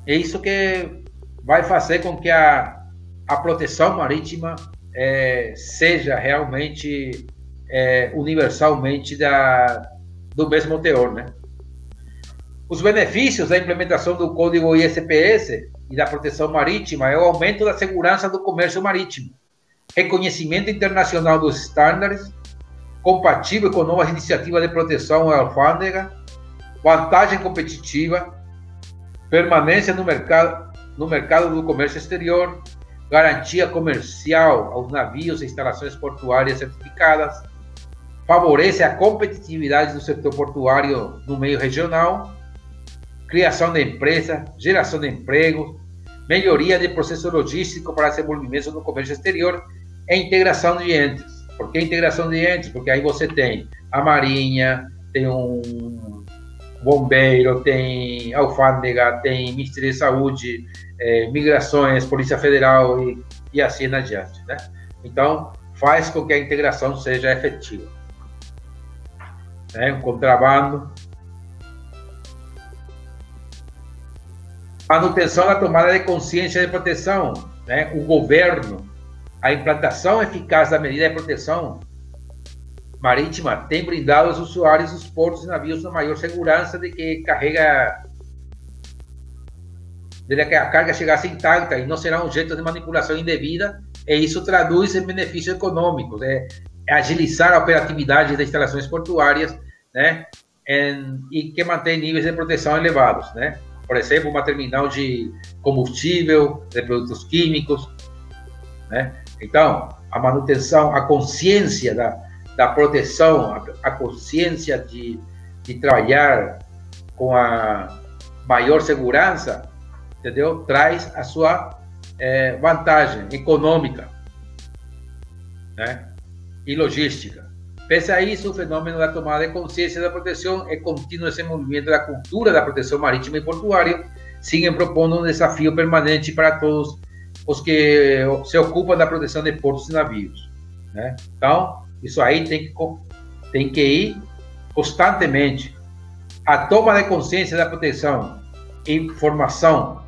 É isso que vai fazer com que a, a proteção marítima é, seja realmente é, universalmente da, do mesmo teor, né? Os benefícios da implementação do código ISPS e da proteção marítima é o aumento da segurança do comércio marítimo, reconhecimento internacional dos estándares, compatível com novas iniciativas de proteção à alfândega, vantagem competitiva, permanência no mercado, no mercado do comércio exterior, garantia comercial aos navios e instalações portuárias certificadas, favorece a competitividade do setor portuário no meio regional, criação de empresas, geração de empregos, melhoria de processo logístico para desenvolvimento no comércio exterior e integração de entes. Por que integração de entes? Porque aí você tem a Marinha, tem um bombeiro, tem alfândega, tem Ministério de Saúde, é, Migrações, Polícia Federal e, e assim adiante. Né? Então, faz com que a integração seja efetiva né, um contrabando. Manutenção da tomada de consciência de proteção, né, o governo, a implantação eficaz da medida de proteção marítima tem brindado aos usuários dos portos e navios uma maior segurança de que carrega de que a carga chegasse intacta e não será um jeito de manipulação indevida, e isso traduz em benefícios econômicos, é, é agilizar a operatividade das instalações portuárias né? Em, e que mantém níveis de proteção elevados, né? Por exemplo, uma terminal de combustível, de produtos químicos, né? Então, a manutenção, a consciência da, da proteção, a, a consciência de, de trabalhar com a maior segurança, entendeu? Traz a sua é, vantagem econômica, né? E logística. Pese a isso, o fenômeno da tomada de consciência da proteção é contínuo desenvolvimento da cultura da proteção marítima e portuária, siguen propondo um desafio permanente para todos os que se ocupam da proteção de portos e navios. Né? Então, isso aí tem que, tem que ir constantemente. A toma de consciência da proteção e formação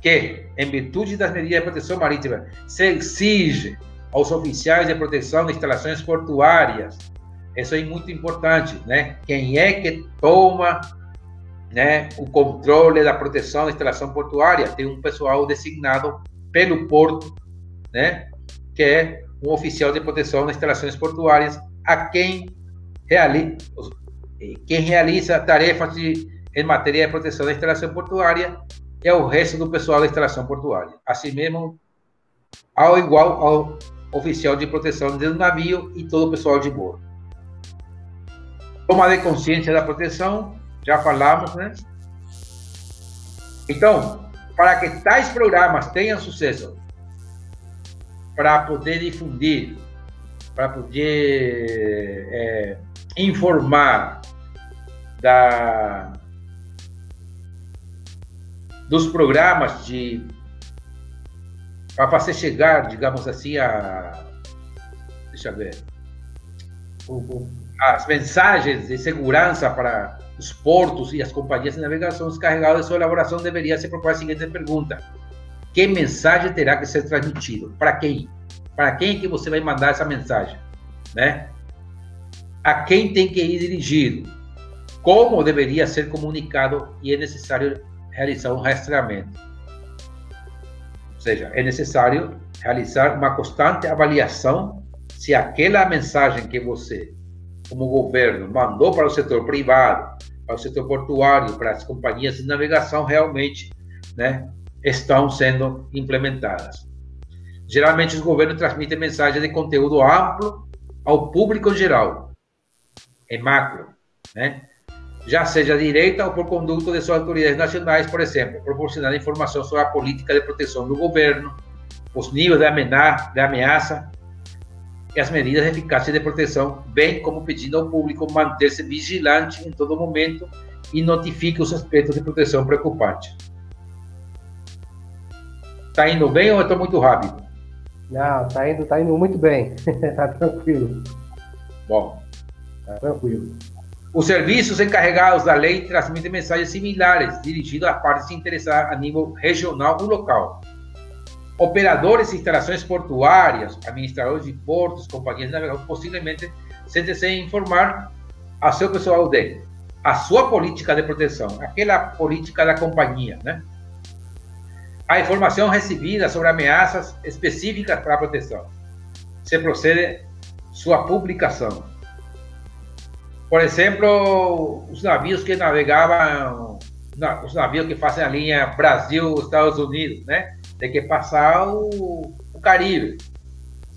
que, em virtude das medidas de proteção marítima, se exige aos oficiais de proteção de instalações portuárias. Isso é muito importante, né? Quem é que toma né, o controle da proteção da instalação portuária? Tem um pessoal designado pelo porto, né? Que é um oficial de proteção das instalações portuárias, a quem realiza, quem realiza tarefas de, em matéria de proteção da instalação portuária é o resto do pessoal da instalação portuária. Assim mesmo, ao igual ao oficial de proteção do navio e todo o pessoal de bordo. Toma de consciência da proteção, já falamos, né? Então, para que tais programas tenham sucesso, para poder difundir, para poder é, informar da, dos programas de para fazer chegar, digamos assim, a. Deixa eu ver. As mensagens de segurança para os portos e as companhias de navegação encarregadas de sua elaboração deveria ser proposta a seguinte pergunta: que mensagem terá que ser transmitido? Para quem? Para quem é que você vai mandar essa mensagem? Né? A quem tem que ir dirigido? Como deveria ser comunicado e é necessário realizar um rastreamento? Ou seja, é necessário realizar uma constante avaliação se aquela mensagem que você, como governo, mandou para o setor privado, para o setor portuário, para as companhias de navegação, realmente né, estão sendo implementadas. Geralmente, os governos transmitem mensagens de conteúdo amplo ao público geral, em macro, né? Já seja direita ou por conduto de suas autoridades nacionais, por exemplo, proporcionar informação sobre a política de proteção do governo, os níveis de ameaça, de ameaça e as medidas eficazes de proteção, bem como pedindo ao público manter-se vigilante em todo momento e notifique os aspectos de proteção preocupantes. Está indo bem ou estou muito rápido? Não, está indo, tá indo muito bem. Está tranquilo. Bom. Está tranquilo. Os serviços encarregados da lei transmitem mensagens similares, dirigidas a partes interessadas a nível regional ou local. Operadores de instalações portuárias, administradores de portos, companhias de navegação, possivelmente sentem-se informar a seu pessoal de a sua política de proteção, aquela política da companhia, né? A informação recebida sobre ameaças específicas para a proteção. Se procede sua publicação. Por exemplo, os navios que navegavam, os navios que fazem a linha Brasil-Estados Unidos, né? tem que passar o, o Caribe.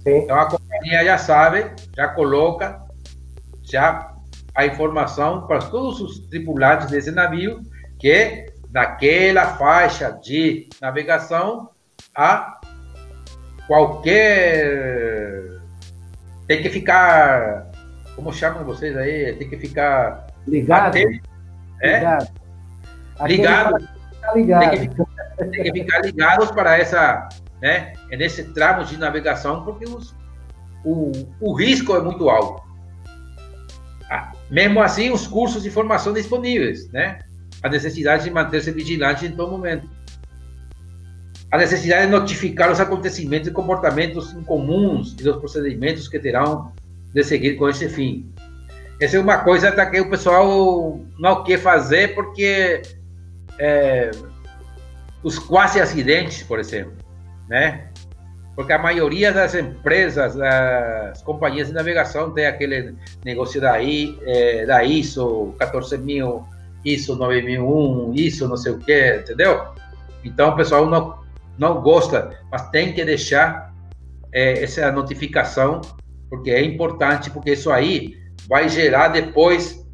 Sim. Então a companhia já sabe, já coloca já a informação para todos os tripulantes desse navio que naquela faixa de navegação há qualquer tem que ficar como chamam vocês aí tem que ficar ligado atento, é? ligado ligado, ligado. Tem, que, tem que ficar ligados para essa, né, é nesse tramo de navegação, porque os, o, o risco é muito alto. Ah, mesmo assim, os cursos de formação disponíveis, né? A necessidade de manter-se vigilante em todo momento. A necessidade de notificar os acontecimentos e comportamentos incomuns e os procedimentos que terão de seguir com esse fim. Essa é uma coisa que o pessoal não quer fazer porque é, os quase acidentes, por exemplo, né? Porque a maioria das empresas, das companhias de navegação tem aquele negócio da, I, é, da ISO 14000, ISO 9001, ISO não sei o que, entendeu? Então o pessoal não, não gosta, mas tem que deixar é, essa notificação, porque é importante, porque isso aí vai gerar depois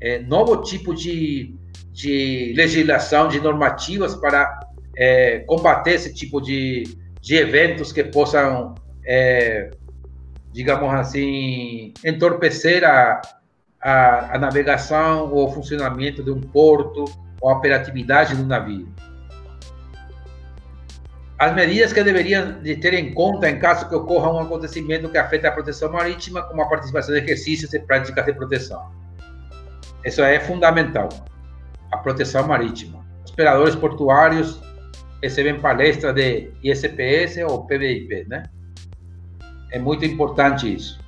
é, novo tipo de, de legislação, de normativas para é, combater esse tipo de, de eventos que possam, é, digamos assim, entorpecer a, a, a, navegação ou o funcionamento de um porto ou a operatividade do navio. As medidas que deveriam de ter em conta em caso que ocorra um acontecimento que afete a proteção marítima, como a participação de exercícios e práticas de proteção. Isso é fundamental. A proteção marítima. Operadores portuários recebem palestra de ISPS ou PBIP, né? É muito importante isso.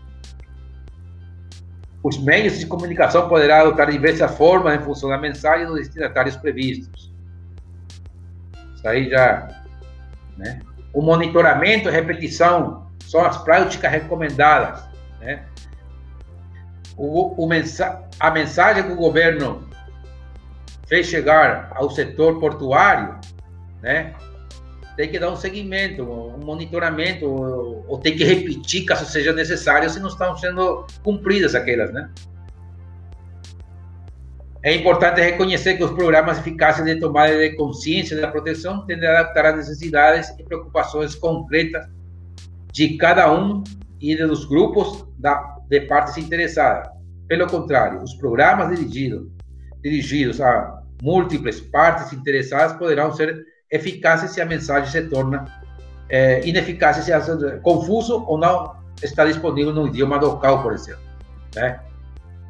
Os meios de comunicação poderão adotar diversas formas em função da mensagem dos destinatários previstos. Isso aí já, né? O monitoramento e repetição são as práticas recomendadas, né? O, o mensa a mensagem que o governo fez chegar ao setor portuário né? Tem que dar um seguimento, um monitoramento, ou, ou tem que repetir caso seja necessário se não estão sendo cumpridas aquelas, né? É importante reconhecer que os programas eficazes de tomada de consciência da proteção tendem a adaptar às necessidades e preocupações concretas de cada um e dos grupos da, de partes interessadas. Pelo contrário, os programas dirigidos, dirigidos a múltiplas partes interessadas poderão ser eficazes se a mensagem se torna é, ineficaz, se é confuso ou não está disponível no idioma local, por exemplo. Né?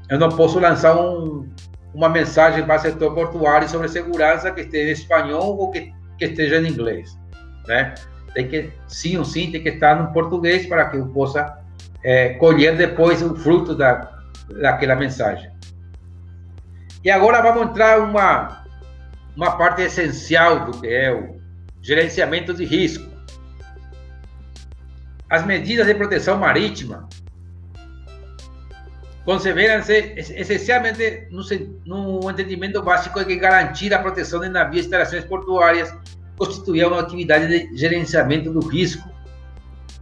eu não posso lançar um, uma mensagem para o setor portuário sobre segurança que esteja em espanhol ou que, que esteja em inglês, né? Tem que, sim ou sim, tem que estar no português para que eu possa é, colher depois o fruto da, daquela mensagem. E agora vamos entrar uma uma parte essencial do que é o gerenciamento de risco. As medidas de proteção marítima consideram-se essencialmente no, no entendimento básico de que garantir a proteção de navios e instalações portuárias constituía uma atividade de gerenciamento do risco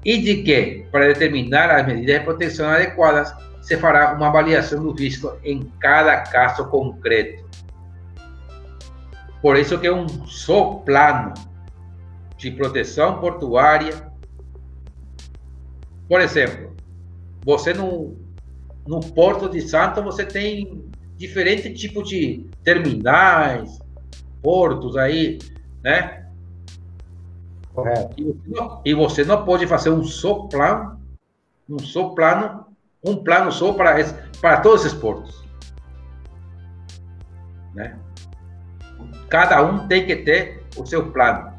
e de que, para determinar as medidas de proteção adequadas, se fará uma avaliação do risco em cada caso concreto. Por isso que um só plano de proteção portuária. Por exemplo, você no, no Porto de Santo você tem diferentes tipos de terminais, portos aí, né? Correto. E, e você não pode fazer um só plano, um só plano, um plano só para, para todos esses portos. Né? Cada um tem que ter o seu plano.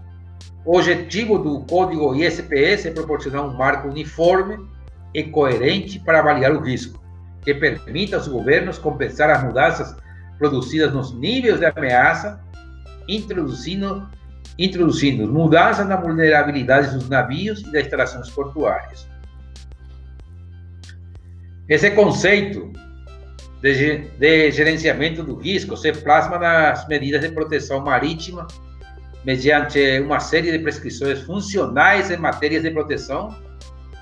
O objetivo do código ISPS é proporcionar um marco uniforme e coerente para avaliar o risco, que permita aos governos compensar as mudanças produzidas nos níveis de ameaça, introduzindo, introduzindo mudanças na vulnerabilidade dos navios e das instalações portuárias. Esse conceito de, de gerenciamento do risco se plasma nas medidas de proteção marítima mediante uma série de prescrições funcionais em matérias de proteção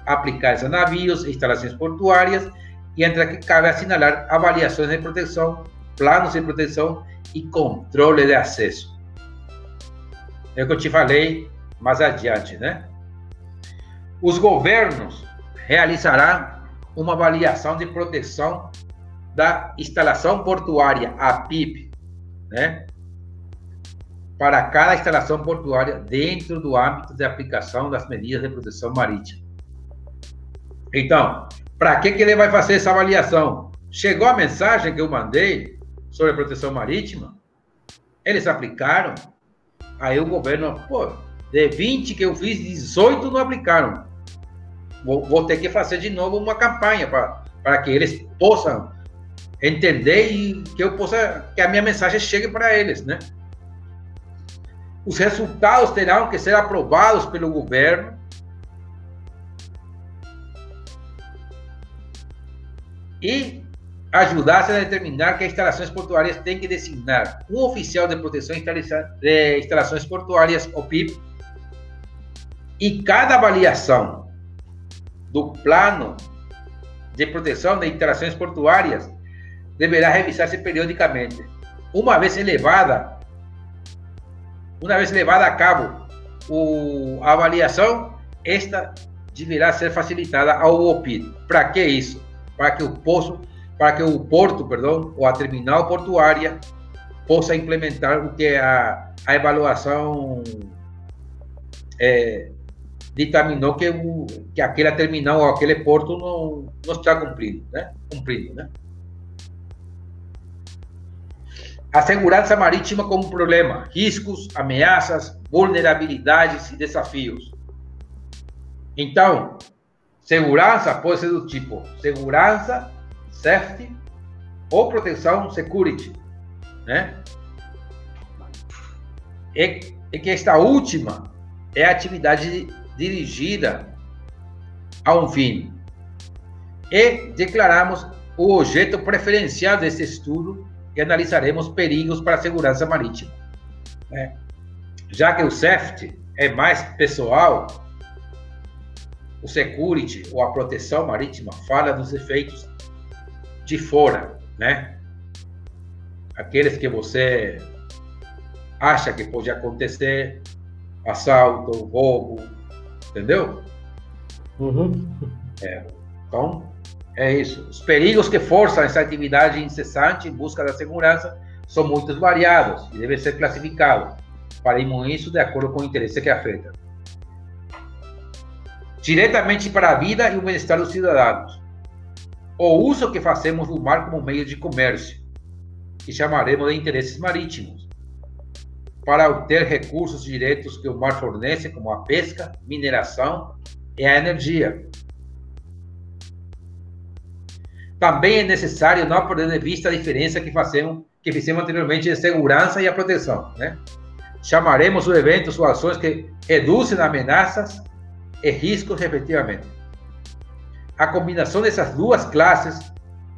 aplicadas a navios e instalações portuárias e entre que cabe assinalar avaliações de proteção, planos de proteção e controle de acesso. É o que eu te falei mais adiante, né? Os governos realizarão uma avaliação de proteção da instalação portuária, a PIP, né? para cada instalação portuária dentro do âmbito de aplicação das medidas de proteção marítima. Então, para que, que ele vai fazer essa avaliação? Chegou a mensagem que eu mandei sobre a proteção marítima? Eles aplicaram? Aí o governo, pô, de 20 que eu fiz, 18 não aplicaram. Vou, vou ter que fazer de novo uma campanha para que eles possam entender e que eu possa, que a minha mensagem chegue para eles, né? Os resultados terão que ser aprovados pelo governo. E ajudar-se a determinar que as instalações portuárias têm que designar um oficial de proteção de instalações portuárias, o PIP, e cada avaliação do plano de proteção de instalações portuárias deverá revisar-se periodicamente. Uma vez elevada uma vez levada a cabo o, a avaliação, esta deverá ser facilitada ao OPID. Para que isso? Para que o poço, para que o porto, perdão, ou a terminal portuária possa implementar o que a, a avaliação é, ditaminou que, o, que aquela terminal ou aquele porto não, não está cumprindo, né? Cumprindo, né? a segurança marítima como problema, riscos, ameaças, vulnerabilidades e desafios. Então, segurança pode ser do tipo segurança, safety ou proteção, security, né? E, que esta última é a atividade dirigida a um fim. E declaramos o objeto preferencial desse estudo e analisaremos perigos para a segurança marítima. Né? Já que o safety é mais pessoal, o security ou a proteção marítima fala dos efeitos de fora, né? Aqueles que você acha que pode acontecer, assalto, roubo, entendeu? Uhum. É. Então, é isso. Os perigos que forçam essa atividade incessante em busca da segurança são muito variados e devem ser classificados. Faremos isso de acordo com o interesse que afeta. Diretamente para a vida e o bem-estar dos cidadãos. o uso que fazemos do mar como meio de comércio, que chamaremos de interesses marítimos, para obter recursos diretos que o mar fornece, como a pesca, mineração e a energia. Também é necessário não perder de vista a diferença que fazemos, que fizemos anteriormente de segurança e a proteção, né? Chamaremos o eventos ou ações que reduzem ameaças e riscos, respectivamente. A combinação dessas duas classes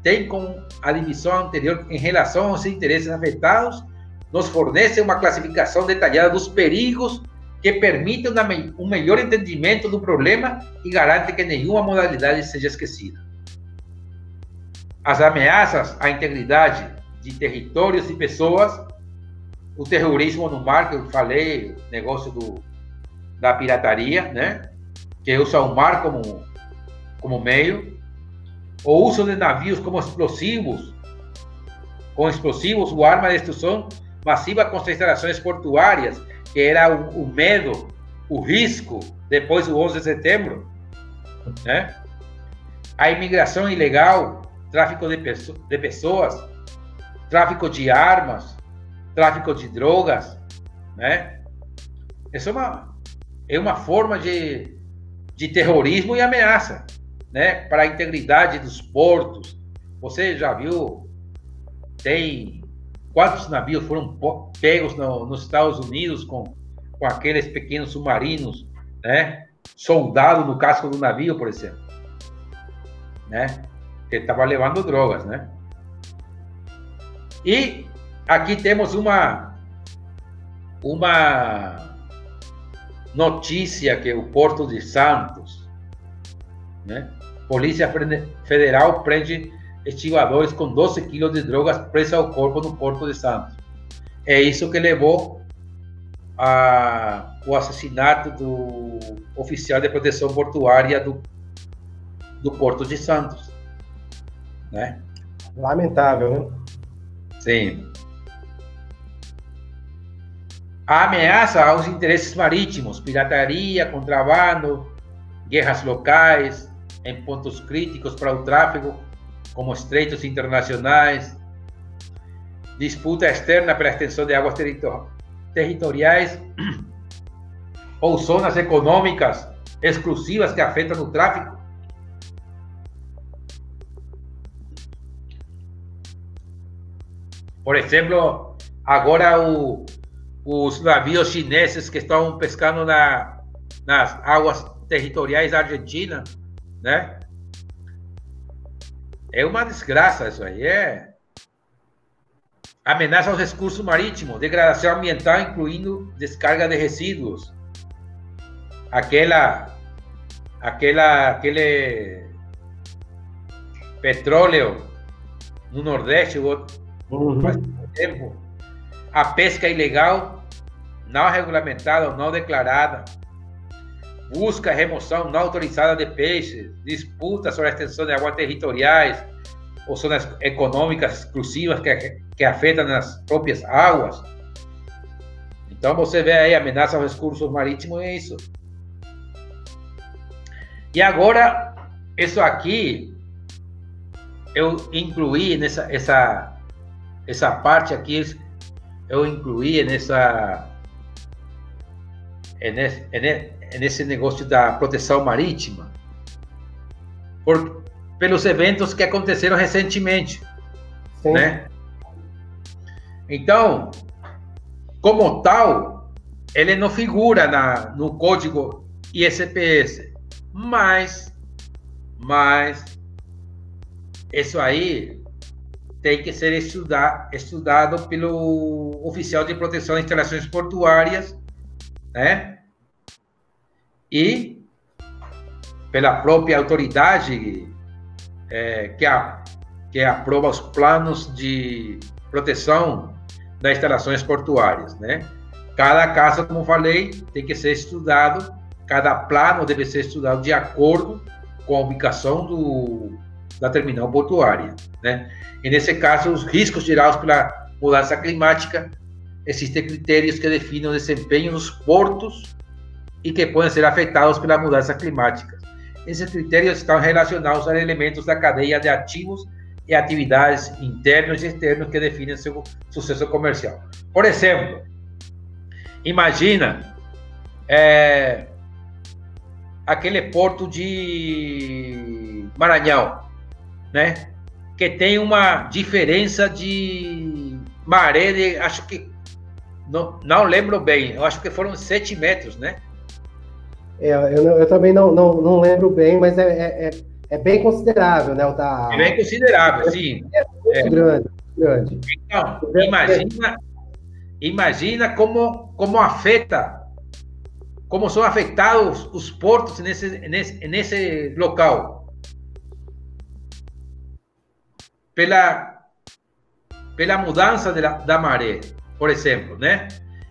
tem com a divisão anterior em relação aos interesses afetados, nos fornece uma classificação detalhada dos perigos que permite um melhor entendimento do problema e garante que nenhuma modalidade seja esquecida. As ameaças à integridade de territórios e pessoas, o terrorismo no mar, que eu falei, negócio do, da pirataria, né? Que usa o mar como, como meio, o uso de navios como explosivos, com explosivos ou arma de destruição massiva com instalações portuárias, que era o, o, medo, o risco depois do 11 de setembro, né? A imigração ilegal, tráfico de, de pessoas, tráfico de armas, tráfico de drogas, né? Isso é uma, é uma forma de, de terrorismo e ameaça, né? Para a integridade dos portos. Você já viu, tem quantos navios foram pegos no, nos Estados Unidos com, com aqueles pequenos submarinos, né? Soldado no casco do navio, por exemplo, né? Que estava levando drogas, né? E aqui temos uma uma notícia que o Porto de Santos, né? Polícia Federal prende estivadores com 12 quilos de drogas presas ao corpo no Porto de Santos. É isso que levou ao assassinato do oficial de proteção portuária do, do Porto de Santos. Né? Lamentável, né? Sim. A ameaça aos interesses marítimos, pirataria, contrabando, guerras locais em pontos críticos para o tráfego, como estreitos internacionais, disputa externa pela extensão de águas territoriais ou zonas econômicas exclusivas que afetam o tráfico. Por exemplo, agora o, os navios chineses que estão pescando na, nas águas territoriais da Argentina, né? É uma desgraça isso aí, é ameaça aos recursos marítimos, degradação ambiental, incluindo descarga de resíduos, aquela, aquela, aquele petróleo no Nordeste, uhum. faz tempo, a pesca ilegal, não regulamentada ou não declarada, busca remoção não autorizada de peixes, disputa sobre a extensão de águas territoriais ou zonas econômicas exclusivas que, que afetam as próprias águas. Então você vê aí ameaça aos recursos marítimos é isso. E agora, isso aqui eu incluí nessa essa, essa parte aqui, eu incluí nessa é nesse, é é nesse negócio da proteção marítima, por, pelos eventos que aconteceram recentemente, Sim. né? Então, como tal, ele não figura na, no código ISPS, mas, mas isso aí tem que ser estudar, estudado pelo oficial de proteção de instalações portuárias, né? e pela própria autoridade é, que, a, que aprova os planos de proteção das instalações portuárias, né? Cada caso, como falei, tem que ser estudado, cada plano deve ser estudado de acordo com a ubicação do, da terminal portuária, né? E nesse caso, os riscos gerados pela mudança climática, existem critérios que definem o desempenho dos portos e que podem ser afetados pela mudança climática. esses critérios estão relacionados a elementos da cadeia de ativos e atividades internos e externos que definem seu sucesso comercial. Por exemplo, imagina é, aquele porto de Maranhão, né? Que tem uma diferença de maré de, acho que não, não lembro bem, eu acho que foram 7 metros, né? É, eu, eu, também não, não, não lembro bem, mas é, é, é, é bem considerável, né? O da... É bem considerável, sim. É, é grande, grande. Então, imagina, imagina como, como afeta, como são afetados os portos nesse, nesse, nesse local. Pela, pela mudança da, da maré, por exemplo, né?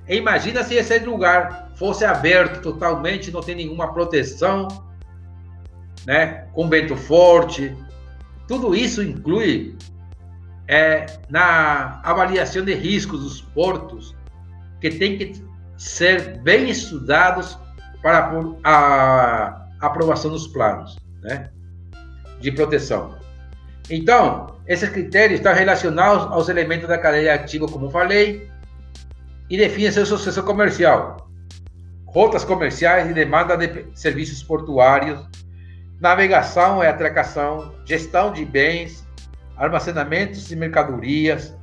E imagina se esse lugar fosse aberto totalmente, não tem nenhuma proteção, né? Com vento forte. Tudo isso inclui é, na avaliação de riscos dos portos, que tem que ser bem estudados para a aprovação dos planos né, de proteção. Então, esses critérios estão relacionados aos elementos da cadeia ativa, como falei, e definem seu sucesso comercial, rotas comerciais e demanda de serviços portuários, navegação e atracação, gestão de bens, armazenamentos de mercadorias,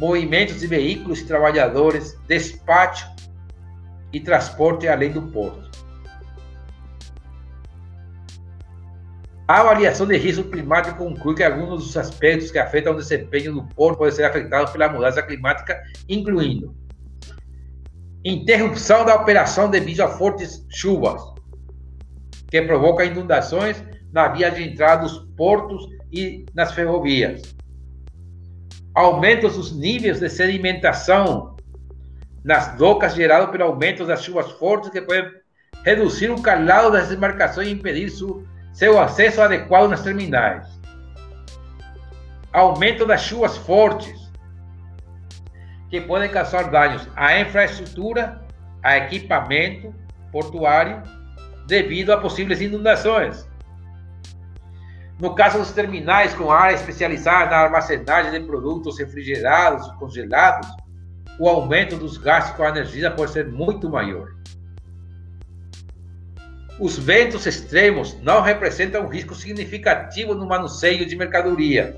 movimentos de veículos e trabalhadores, despacho e transporte além do porto. A avaliação de risco climático conclui que alguns dos aspectos que afetam o desempenho do porto podem ser afetados pela mudança climática, incluindo interrupção da operação devido a fortes chuvas, que provoca inundações na via de entrada dos portos e nas ferrovias. Aumentos dos níveis de sedimentação nas docas gerado pelo aumento das chuvas fortes que podem reduzir o calado das embarcações e impedir su, seu acesso adequado nas terminais. Aumento das chuvas fortes que podem causar danos à infraestrutura, a equipamento portuário, devido a possíveis inundações. No caso dos terminais com área especializada na armazenagem de produtos refrigerados congelados, o aumento dos gastos com a energia pode ser muito maior. Os ventos extremos não representam um risco significativo no manuseio de mercadoria,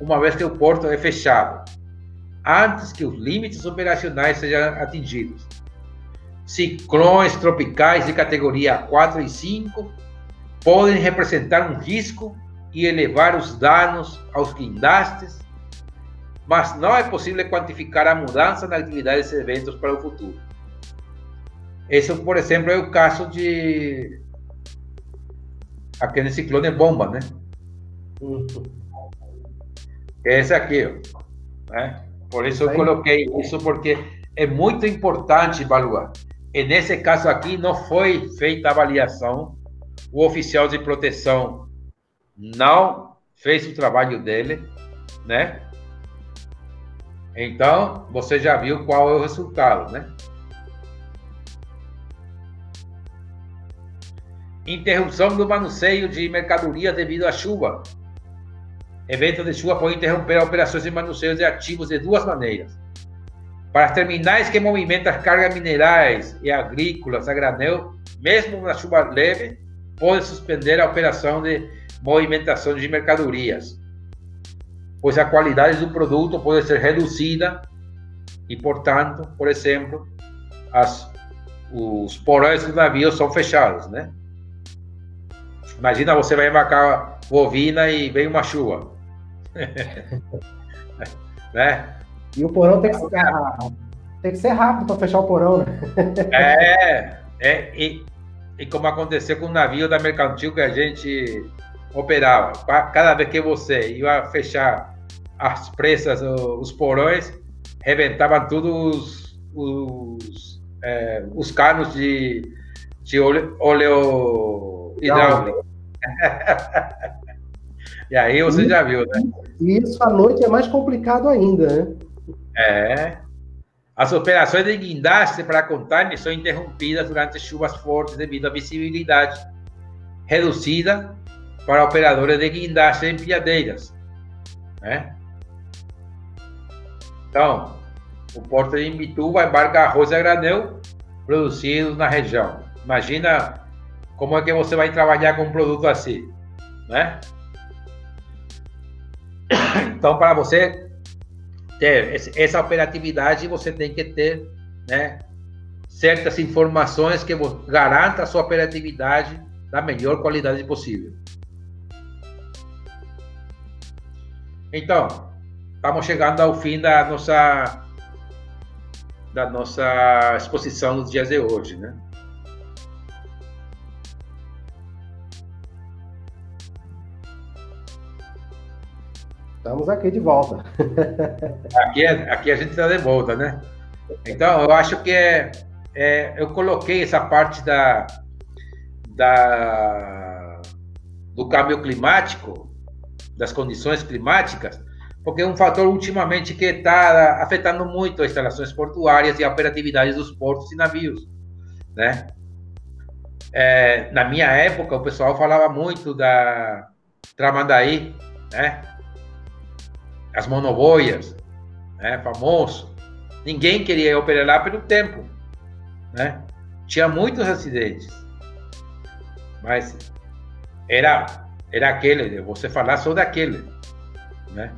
uma vez que o porto é fechado antes que os limites operacionais sejam atingidos. Ciclones tropicais de categoria 4 e 5 podem representar um risco e elevar os danos aos guindastes, mas não é possível quantificar a mudança na atividade desses eventos para o futuro. Esse, por exemplo, é o caso de aquele ciclone bomba, né? Uhum. Esse aqui, ó, né? Por isso eu coloquei isso, porque é muito importante evaluar. E nesse caso aqui, não foi feita a avaliação, o oficial de proteção não fez o trabalho dele, né? Então, você já viu qual é o resultado, né? Interrupção do manuseio de mercadorias devido à chuva. Evento de chuva pode interromper operações de manuseio de ativos de duas maneiras. Para terminais que movimentam cargas minerais e agrícolas a granel, mesmo na chuva leve, pode suspender a operação de movimentação de mercadorias, pois a qualidade do produto pode ser reduzida e, portanto, por exemplo, as, os porões do navio são fechados, né? Imagina você vai embarcar bovina e vem uma chuva. né? E o porão tem que ser, tem que ser rápido para fechar o porão, né? é, é e, e como aconteceu com o navio da Mercantil que a gente operava. Cada vez que você ia fechar as presas, os porões, rebentavam todos os, os, é, os canos de, de óleo, óleo hidráulico. E aí você e, já viu, né? Isso à noite é mais complicado ainda, né? É. As operações de guindaste para container são interrompidas durante chuvas fortes devido à visibilidade reduzida para operadores de guindaste em pilhadeiras. Né? Então, o porto de Imbituba embarca arroz a granel produzido na região. Imagina como é que você vai trabalhar com um produto assim, né? Então, para você ter essa operatividade, você tem que ter, né, certas informações que garantam a sua operatividade da melhor qualidade possível. Então, estamos chegando ao fim da nossa da nossa exposição nos dias de hoje, né? Estamos aqui de volta. aqui, aqui a gente está de volta, né? Então, eu acho que é, é, eu coloquei essa parte da, da, do câmbio climático, das condições climáticas, porque é um fator ultimamente que está afetando muito as instalações portuárias e a operatividade dos portos e navios, né? É, na minha época, o pessoal falava muito da Tramandaí, né? As monoboias, né? Famoso. Ninguém queria operar lá pelo tempo, né? Tinha muitos acidentes, mas era era aquele, você falar só daquele, né?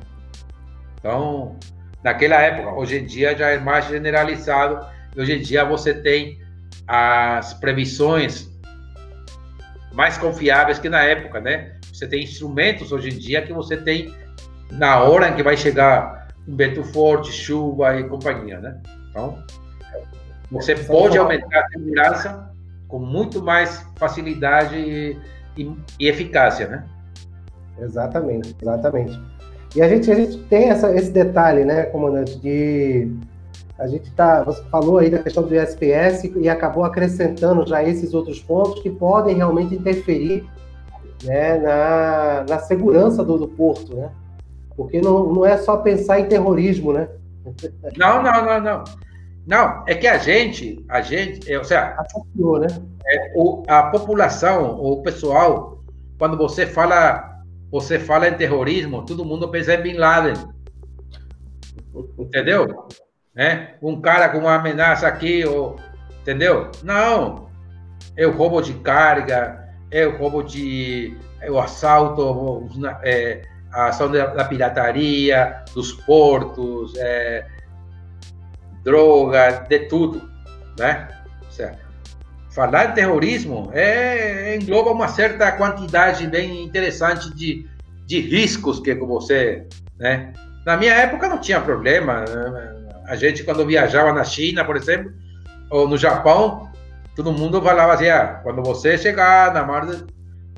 Então, naquela época, hoje em dia já é mais generalizado. Hoje em dia você tem as previsões mais confiáveis que na época, né? Você tem instrumentos hoje em dia que você tem na hora em que vai chegar um vento forte, chuva e companhia, né? Então, você pode aumentar a segurança com muito mais facilidade e, e, e eficácia, né? Exatamente, exatamente. E a gente, a gente tem essa, esse detalhe, né, comandante, de a gente tá, você falou aí da questão do SPS e acabou acrescentando já esses outros pontos que podem realmente interferir né, na, na segurança do, do porto, né? Porque não, não é só pensar em terrorismo, né? Não, não, não, não. Não, é que a gente, a gente, é, ou seja, né? É, o, a população, o pessoal, quando você fala você fala em terrorismo, todo mundo pensa em Bin Laden. Entendeu? É? Um cara com uma ameaça aqui, ou, entendeu? Não. É o roubo de carga, é o roubo de. É o assalto, é, a ação da, pirataria, dos portos, é, droga, de tudo. Né? Certo? falar em terrorismo é, engloba uma certa quantidade bem interessante de, de riscos que você, né? Na minha época não tinha problema. Né? A gente quando viajava na China, por exemplo, ou no Japão, todo mundo falava assim: ah, quando você chegar na mar,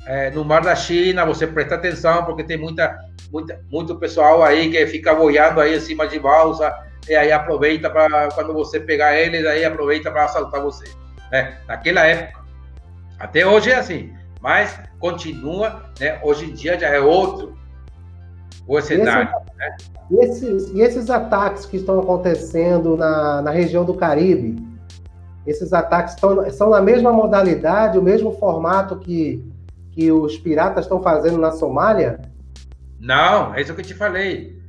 é, no mar da China, você presta atenção porque tem muita, muita, muito pessoal aí que fica boiando aí em cima de balsa e aí aproveita para quando você pegar eles, aí aproveita para assaltar você né? Naquela época. Até hoje é assim, mas continua, né? Hoje em dia já é outro o cenário. Esse, né? esses, e esses ataques que estão acontecendo na, na região do Caribe, esses ataques estão, são na mesma modalidade, o mesmo formato que, que os piratas estão fazendo na Somália? Não, é isso que eu te falei.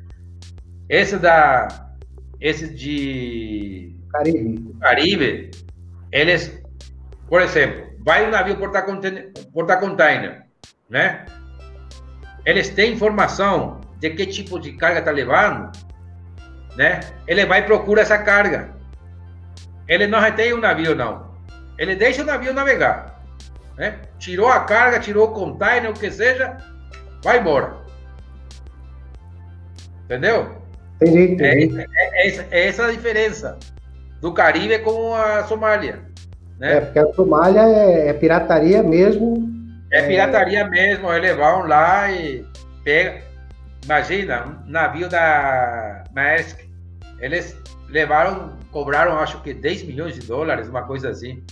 Esse da. Esse de. Caribe. Caribe eles, por exemplo, vai um navio porta-container, né? Eles têm informação de que tipo de carga está levando, né? Ele vai e procura essa carga. Ele não retém o navio, não. Ele deixa o navio navegar. Né? Tirou a carga, tirou o container, o que seja, vai embora. Entendeu? Entendi, entendi. É, é, é, é essa a diferença do Caribe com a Somália. Né? É, porque a Somália é, é pirataria mesmo. É, é pirataria mesmo, eles vão lá e pega. Imagina, um navio da Maersk, eles levaram, cobraram acho que 10 milhões de dólares, uma coisa assim,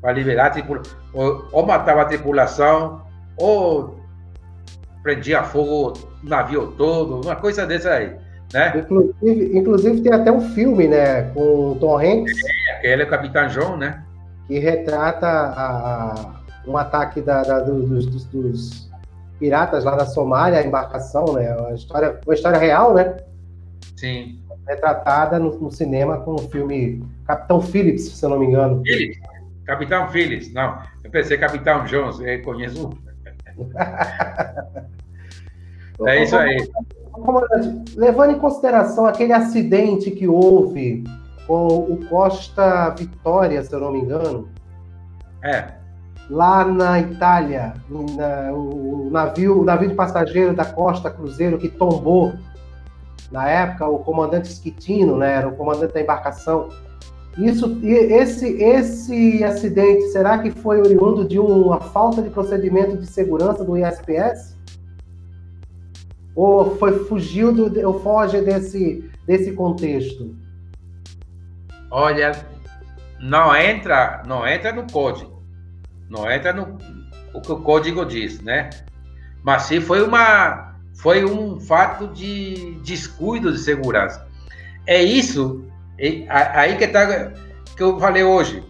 para liberar a tripulação. Ou, ou matava a tripulação, ou prendia fogo o navio todo, uma coisa dessa aí. Né? Inclusive, inclusive tem até um filme, né, com o Tom Hanks. É, aquele é o Capitão John, né? Que retrata a, a, um ataque da, da, dos, dos, dos, piratas lá da Somália, a embarcação, né? Uma história, uma história real, né? Sim. Retratada no, no cinema com o filme Capitão Phillips, se eu não me engano. Phillips. Capitão Phillips, não. Eu pensei Capitão Jones, eu conheço. é isso aí. Comandante, levando em consideração aquele acidente que houve com o Costa Vitória, se eu não me engano. É. Lá na Itália, na, o, navio, o navio de passageiro da Costa Cruzeiro que tombou na época, o comandante Schittino, né, era o comandante da embarcação. Isso, esse, esse acidente, será que foi oriundo de uma falta de procedimento de segurança do ISPS? Ou foi fugiu do, ou foge desse, desse contexto? Olha, não entra, não entra no código, não entra no o que o código diz, né? Mas sim foi uma, foi um fato de descuido de segurança. É isso, é, aí que tá que eu falei hoje,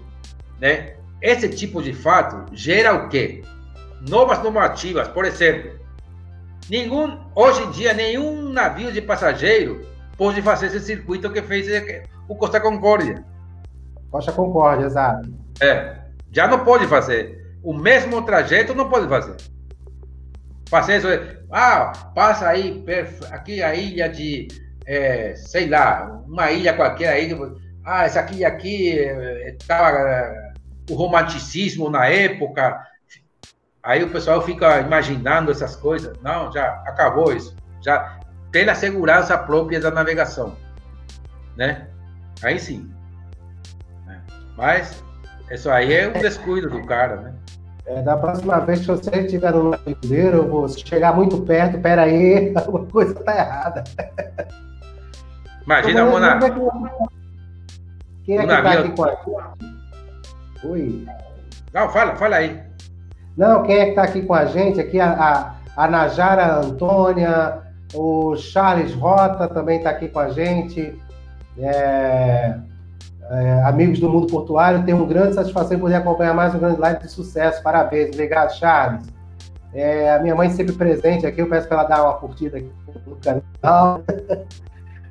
né? Esse tipo de fato gera o quê? Novas normativas, por exemplo, nenhum, hoje em dia nenhum navio de passageiro pode fazer esse circuito que fez o Costa Concórdia. Costa Concórdia, exato. É, já não pode fazer. O mesmo trajeto não pode fazer. Fazer isso, ah, passa aí, aqui a ilha de, é, sei lá, uma ilha qualquer aí, ah, essa aqui, aqui, tá, o romanticismo na época. Aí o pessoal fica imaginando essas coisas. Não, já acabou isso. Já pela segurança própria da navegação, né? Aí sim. É. Mas isso aí é um descuido do cara, né? É, da próxima vez que você estiver no navegadeiro, eu vou chegar muito perto, pera aí, alguma coisa tá errada. Imagina, Mona. Quem é que tá aqui com a gente? Oi. Não, fala, fala aí. Não, quem é que tá aqui com a gente? Aqui a, a, a Najara Antônia, o Charles Rota também está aqui com a gente. É, é, amigos do mundo portuário, tenho uma grande satisfação em poder acompanhar mais um grande live de sucesso. Parabéns, obrigado, Charles. É, a minha mãe sempre presente aqui, eu peço para ela dar uma curtida aqui no canal.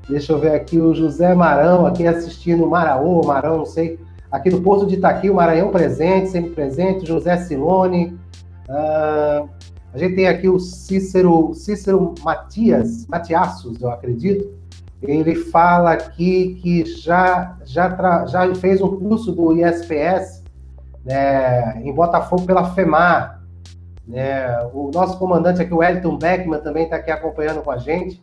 Deixa eu ver aqui o José Marão, aqui assistindo Maraú, Marão, não sei. Aqui no Porto de Itaqui, o Maranhão presente, sempre presente. José Silone. Uh, a gente tem aqui o Cícero, Cícero Matias, Matiassos, eu acredito. Ele fala aqui que já, já, já fez um curso do ISPS né, em Botafogo pela FEMAR. Né? O nosso comandante aqui, o Wellington Beckman, também está aqui acompanhando com a gente.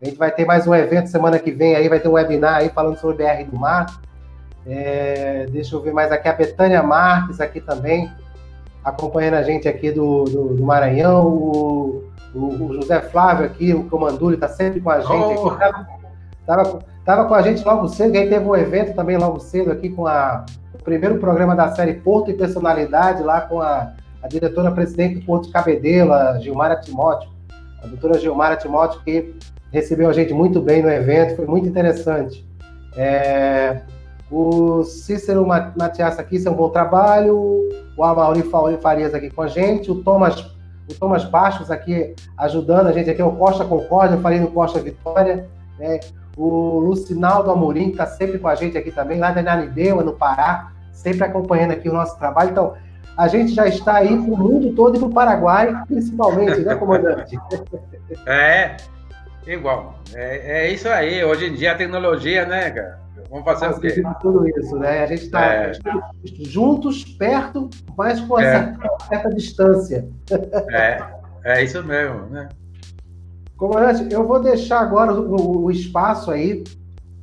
A gente vai ter mais um evento semana que vem aí, vai ter um webinar aí falando sobre BR do Mar. É, deixa eu ver mais aqui, a Betânia Marques aqui também acompanhando a gente aqui do, do, do Maranhão, o, o, o, José Flávio aqui, o Comanduli, está sempre com a gente oh. aqui. Tava, tava, com a gente logo cedo, aí teve um evento também logo cedo aqui com a, o primeiro programa da série Porto e Personalidade, lá com a, a diretora-presidente do Porto de Cabedelo, a Gilmara Timóteo, a doutora Gilmara Timóteo, que recebeu a gente muito bem no evento, foi muito interessante. É, o Cícero Matias aqui, isso é um bom trabalho. O Amauri Farias aqui com a gente. O Thomas, o Thomas Bastos aqui ajudando a gente aqui. O Costa Concórdia, eu falei no Costa Vitória. Né? O Lucinaldo Amorim, que está sempre com a gente aqui também, lá da Nanideua, no Pará, sempre acompanhando aqui o nosso trabalho. Então, a gente já está aí para o mundo todo e para o Paraguai, principalmente, né, comandante? É, igual. É, é isso aí. Hoje em dia a tecnologia, né, cara? Vamos fazer o quê? Tudo isso, né? A gente está é. juntos, perto, mas com é. certa, certa distância. É, é isso mesmo, né? Comandante, eu vou deixar agora o, o espaço aí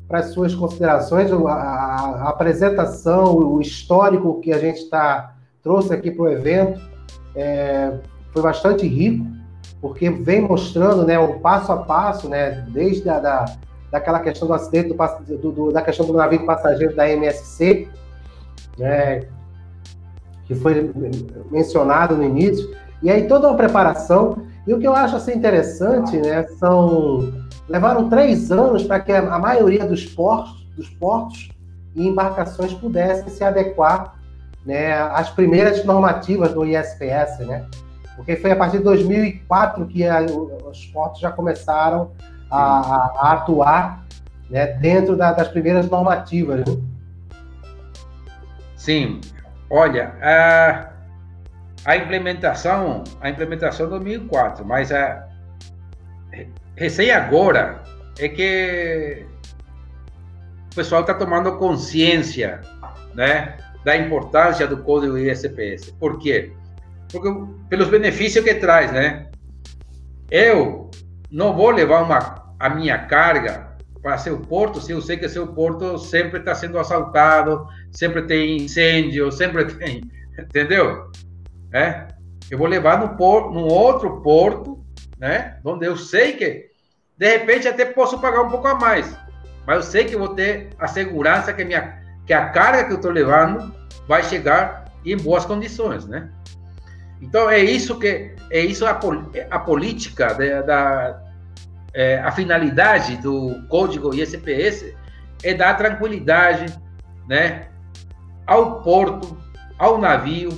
para as suas considerações, a, a, apresentação, o histórico que a gente está trouxe aqui para o evento é, foi bastante rico, porque vem mostrando né, um passo a passo, né, desde a da, daquela questão do acidente do, do, do, da questão do navio de passageiros da MSC, né, que foi mencionado no início, e aí toda uma preparação. E o que eu acho assim, interessante, né, são levaram três anos para que a, maioria dos portos, dos portos e embarcações pudessem se adequar né, as primeiras normativas do ISPS, né? Porque foi a partir de 2004 que a, os portos já começaram a, a atuar né, dentro da, das primeiras normativas. Né? Sim. Olha, a, a implementação, a implementação 2004, mas a recém agora é que o pessoal está tomando consciência, né, da importância do código ISPS. Por quê? Porque pelos benefícios que traz, né? Eu não vou levar uma, a minha carga para seu porto se eu sei que seu porto sempre está sendo assaltado, sempre tem incêndio, sempre tem, entendeu? É? Eu vou levar no, por, no outro porto, né? Onde eu sei que de repente até posso pagar um pouco a mais, mas eu sei que vou ter a segurança que minha que a carga que eu estou levando vai chegar em boas condições, né? Então é isso que é isso a, a política da, da é, a finalidade do código ISPS é dar tranquilidade, né, ao porto, ao navio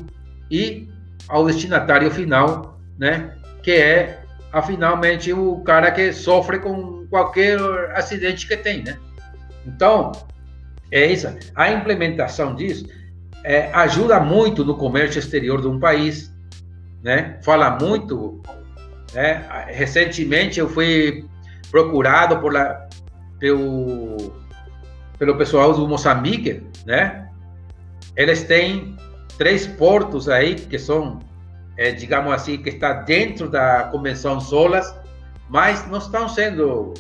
e ao destinatário final, né, que é finalmente o cara que sofre com qualquer acidente que tem, né? Então é isso. A implementação disso é, ajuda muito no comércio exterior de um país, né? Fala muito. Né? Recentemente eu fui procurado por la, pelo, pelo pessoal do Moçambique, né? Eles têm três portos aí que são, é, digamos assim, que está dentro da Convenção Solas, mas não estão sendo,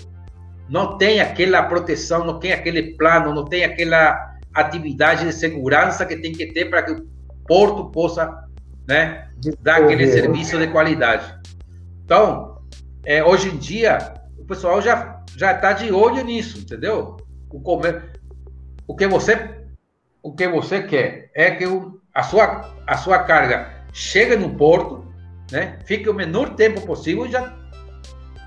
não tem aquela proteção, não tem aquele plano, não tem aquela atividade de segurança que tem que ter para que o porto possa né, dar aquele serviço de qualidade. Então, é, hoje em dia, o pessoal já já está de olho nisso, entendeu? O, comer, o que você o que você quer é que o, a sua a sua carga chegue no porto, né? Fique o menor tempo possível e já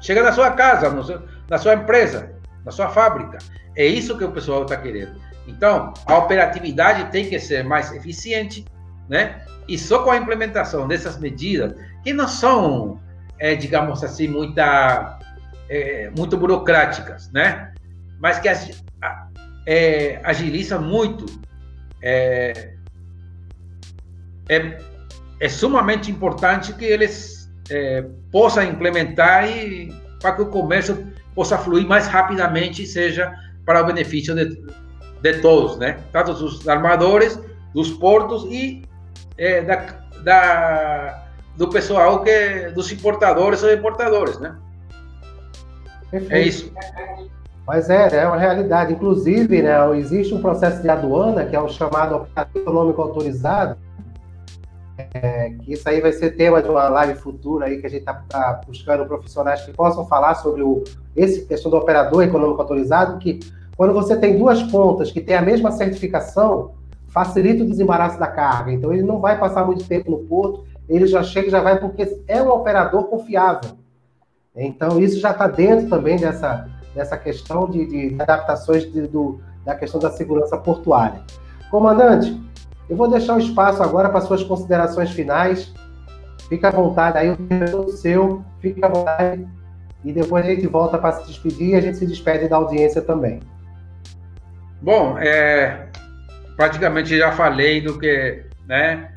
chega na sua casa, seu, na sua empresa, na sua fábrica. É isso que o pessoal está querendo. Então, a operatividade tem que ser mais eficiente, né? E só com a implementação dessas medidas, que não são, é, digamos assim, muita, é, muito burocráticas, né? Mas que é, agilizam muito, é, é, é, sumamente importante que eles é, possam implementar e para que o comércio possa fluir mais rapidamente e seja para o benefício de, de todos, né? Tanto dos armadores, dos portos e é, da, da, do pessoal que dos importadores ou importadores, né? Perfeito. É isso. Mas é, é uma realidade. Inclusive, né, existe um processo de aduana que é o chamado operador econômico autorizado, é, que isso aí vai ser tema de uma live futura aí que a gente está tá buscando profissionais que possam falar sobre o, esse questão do operador econômico autorizado, que quando você tem duas pontas que têm a mesma certificação, facilita o desembaraço da carga. Então, ele não vai passar muito tempo no porto, ele já chega e já vai, porque é um operador confiável. Então, isso já está dentro também dessa, dessa questão de, de adaptações de, do, da questão da segurança portuária. Comandante, eu vou deixar o espaço agora para suas considerações finais. Fica à vontade, aí o é seu, fica à vontade. E depois a gente volta para se despedir e a gente se despede da audiência também. Bom, é, praticamente já falei do que, né,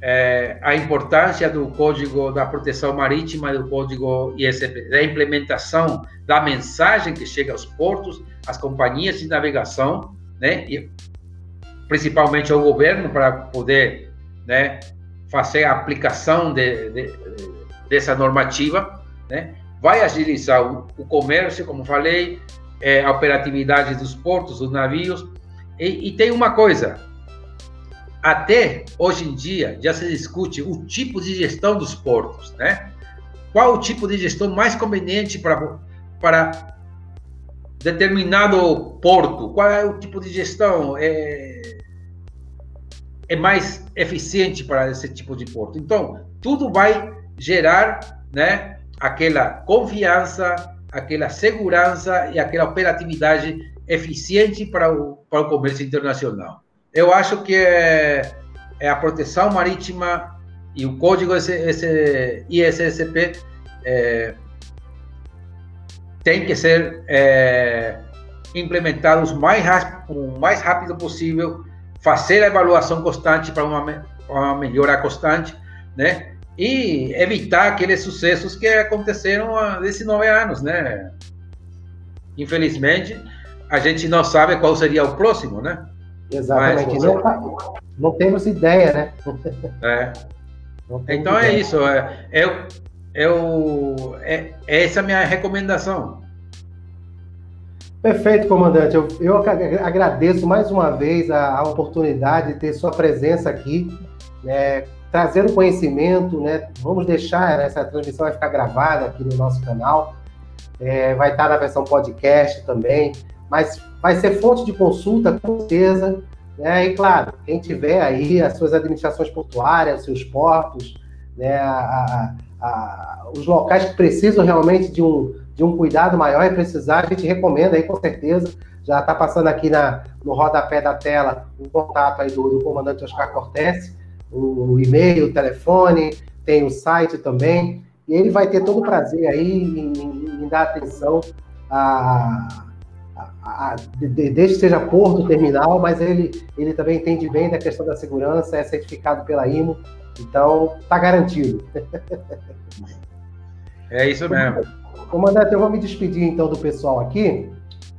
é, a importância do Código da Proteção Marítima, do Código ISP, da implementação da mensagem que chega aos portos, às companhias de navegação, né, e principalmente ao governo para poder, né, fazer a aplicação de, de, dessa normativa, né, vai agilizar o, o comércio, como falei, é, a operatividade dos portos, dos navios. E, e, tem uma coisa: até hoje em dia já se discute o tipo de gestão dos portos, né? Qual o tipo de gestão mais conveniente para, para determinado porto? Qual é o tipo de gestão é, é mais eficiente para esse tipo de porto? Então, tudo vai gerar, né? Aquela confiança, aquela segurança e aquela operatividade eficiente para o, para o comércio internacional. Eu acho que é, é a proteção marítima e o código esse, esse ISSP é, tem que ser é, implementados mais o mais rápido possível, fazer a avaliação constante para uma, uma melhora constante, né? E evitar aqueles sucessos que aconteceram há 19 anos, né? Infelizmente, a gente não sabe qual seria o próximo, né? Exatamente. Mas, não, não, temos ideia, né? É. Então é ideia. é isso. É, é, é, é, essa é a minha recomendação. Perfeito, comandante. Eu, eu agradeço mais uma vez a, a, oportunidade de ter sua presença aqui, né, trazendo conhecimento. Né, vamos deixar essa transmissão vai ficar gravada aqui no nosso canal, é, vai estar na versão podcast também, mas vai ser fonte de consulta, com certeza. Né, e claro, quem tiver aí as suas administrações portuárias, seus portos, né, a, a, os locais que precisam realmente de um de um cuidado maior e precisar, a gente recomenda aí com certeza. Já está passando aqui na, no rodapé da tela o contato aí do, do comandante Oscar Cortes, o, o, e-mail, o telefone, tem o site também. E ele vai ter todo o prazer aí em, em, em dar atenção a, a, a, desde que seja porto, terminal, mas ele, ele também entende bem da questão da segurança, é certificado pela IMO, então está garantido. É isso mesmo. Comandante, eu vou me despedir então do pessoal aqui.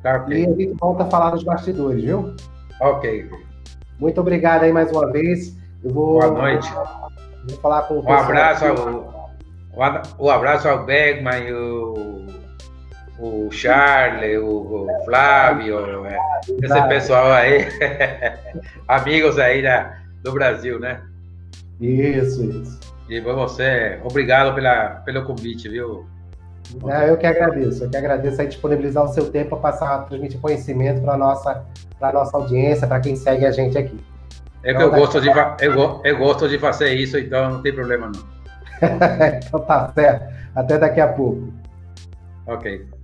Tá, okay. E a gente volta a falar dos bastidores, viu? Ok. Muito obrigado aí mais uma vez. Eu vou, Boa noite. Vou falar com o Um abraço ao, um abraço ao Bergman, o, o Charles, o, o Flávio, é, esse pessoal aí, amigos aí da, do Brasil, né? Isso, isso. E você, obrigado pela, pelo convite, viu? É, eu que agradeço, eu que agradeço aí disponibilizar o seu tempo para passar, transmitir conhecimento para a nossa, nossa audiência, para quem segue a gente aqui. É que então, eu, tá gosto de, eu, eu gosto de fazer isso, então não tem problema não. então tá certo. Até daqui a pouco. Ok.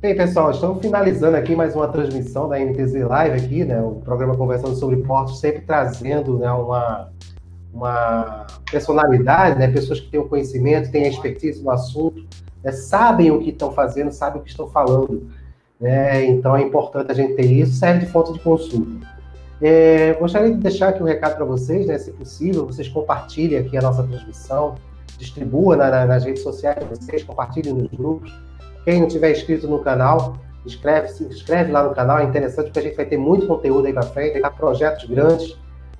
Bem, pessoal, estamos finalizando aqui mais uma transmissão da MTZ Live aqui, né? O programa conversando sobre portos, sempre trazendo né, uma, uma personalidade, né? pessoas que têm o conhecimento, têm a expertise no assunto, né? sabem o que estão fazendo, sabem o que estão falando. Né? Então é importante a gente ter isso, serve de fonte de consulta. É, gostaria de deixar aqui um recado para vocês, né? se possível, vocês compartilhem aqui a nossa transmissão, distribua na, na, nas redes sociais de vocês, compartilhem nos grupos. Quem não tiver inscrito no canal, inscreve, se inscreve lá no canal, é interessante porque a gente vai ter muito conteúdo aí para frente, vai projetos grandes,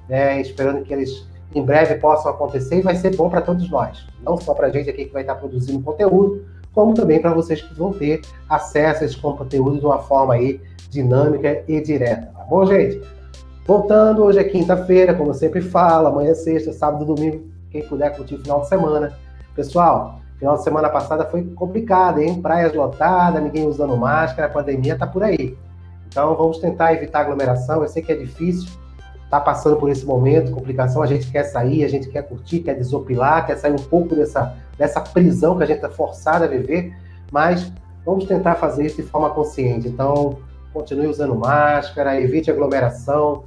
né? esperando que eles em breve possam acontecer e vai ser bom para todos nós. Não só para a gente aqui que vai estar produzindo conteúdo, como também para vocês que vão ter acesso a esse conteúdo de uma forma aí dinâmica e direta. Tá bom, gente? Voltando, hoje é quinta-feira, como eu sempre falo, amanhã é sexta, sábado, domingo, quem puder curtir o final de semana. Pessoal, final de semana passada foi complicado, hein? Praias lotadas, ninguém usando máscara, a pandemia tá por aí. Então vamos tentar evitar aglomeração, eu sei que é difícil, está passando por esse momento, complicação, a gente quer sair, a gente quer curtir, quer desopilar, quer sair um pouco dessa, dessa prisão que a gente está forçado a viver, mas vamos tentar fazer isso de forma consciente. Então, continue usando máscara, evite aglomeração,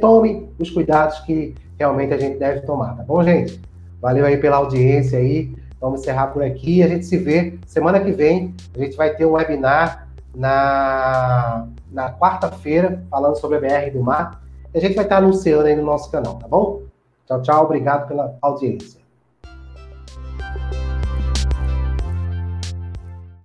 tome os cuidados que realmente a gente deve tomar, tá bom, gente? Valeu aí pela audiência aí. Vamos encerrar por aqui. A gente se vê semana que vem. A gente vai ter um webinar na, na quarta-feira falando sobre a BR do Mar a gente vai estar anunciando aí no nosso canal, tá bom? Tchau, tchau. Obrigado pela audiência.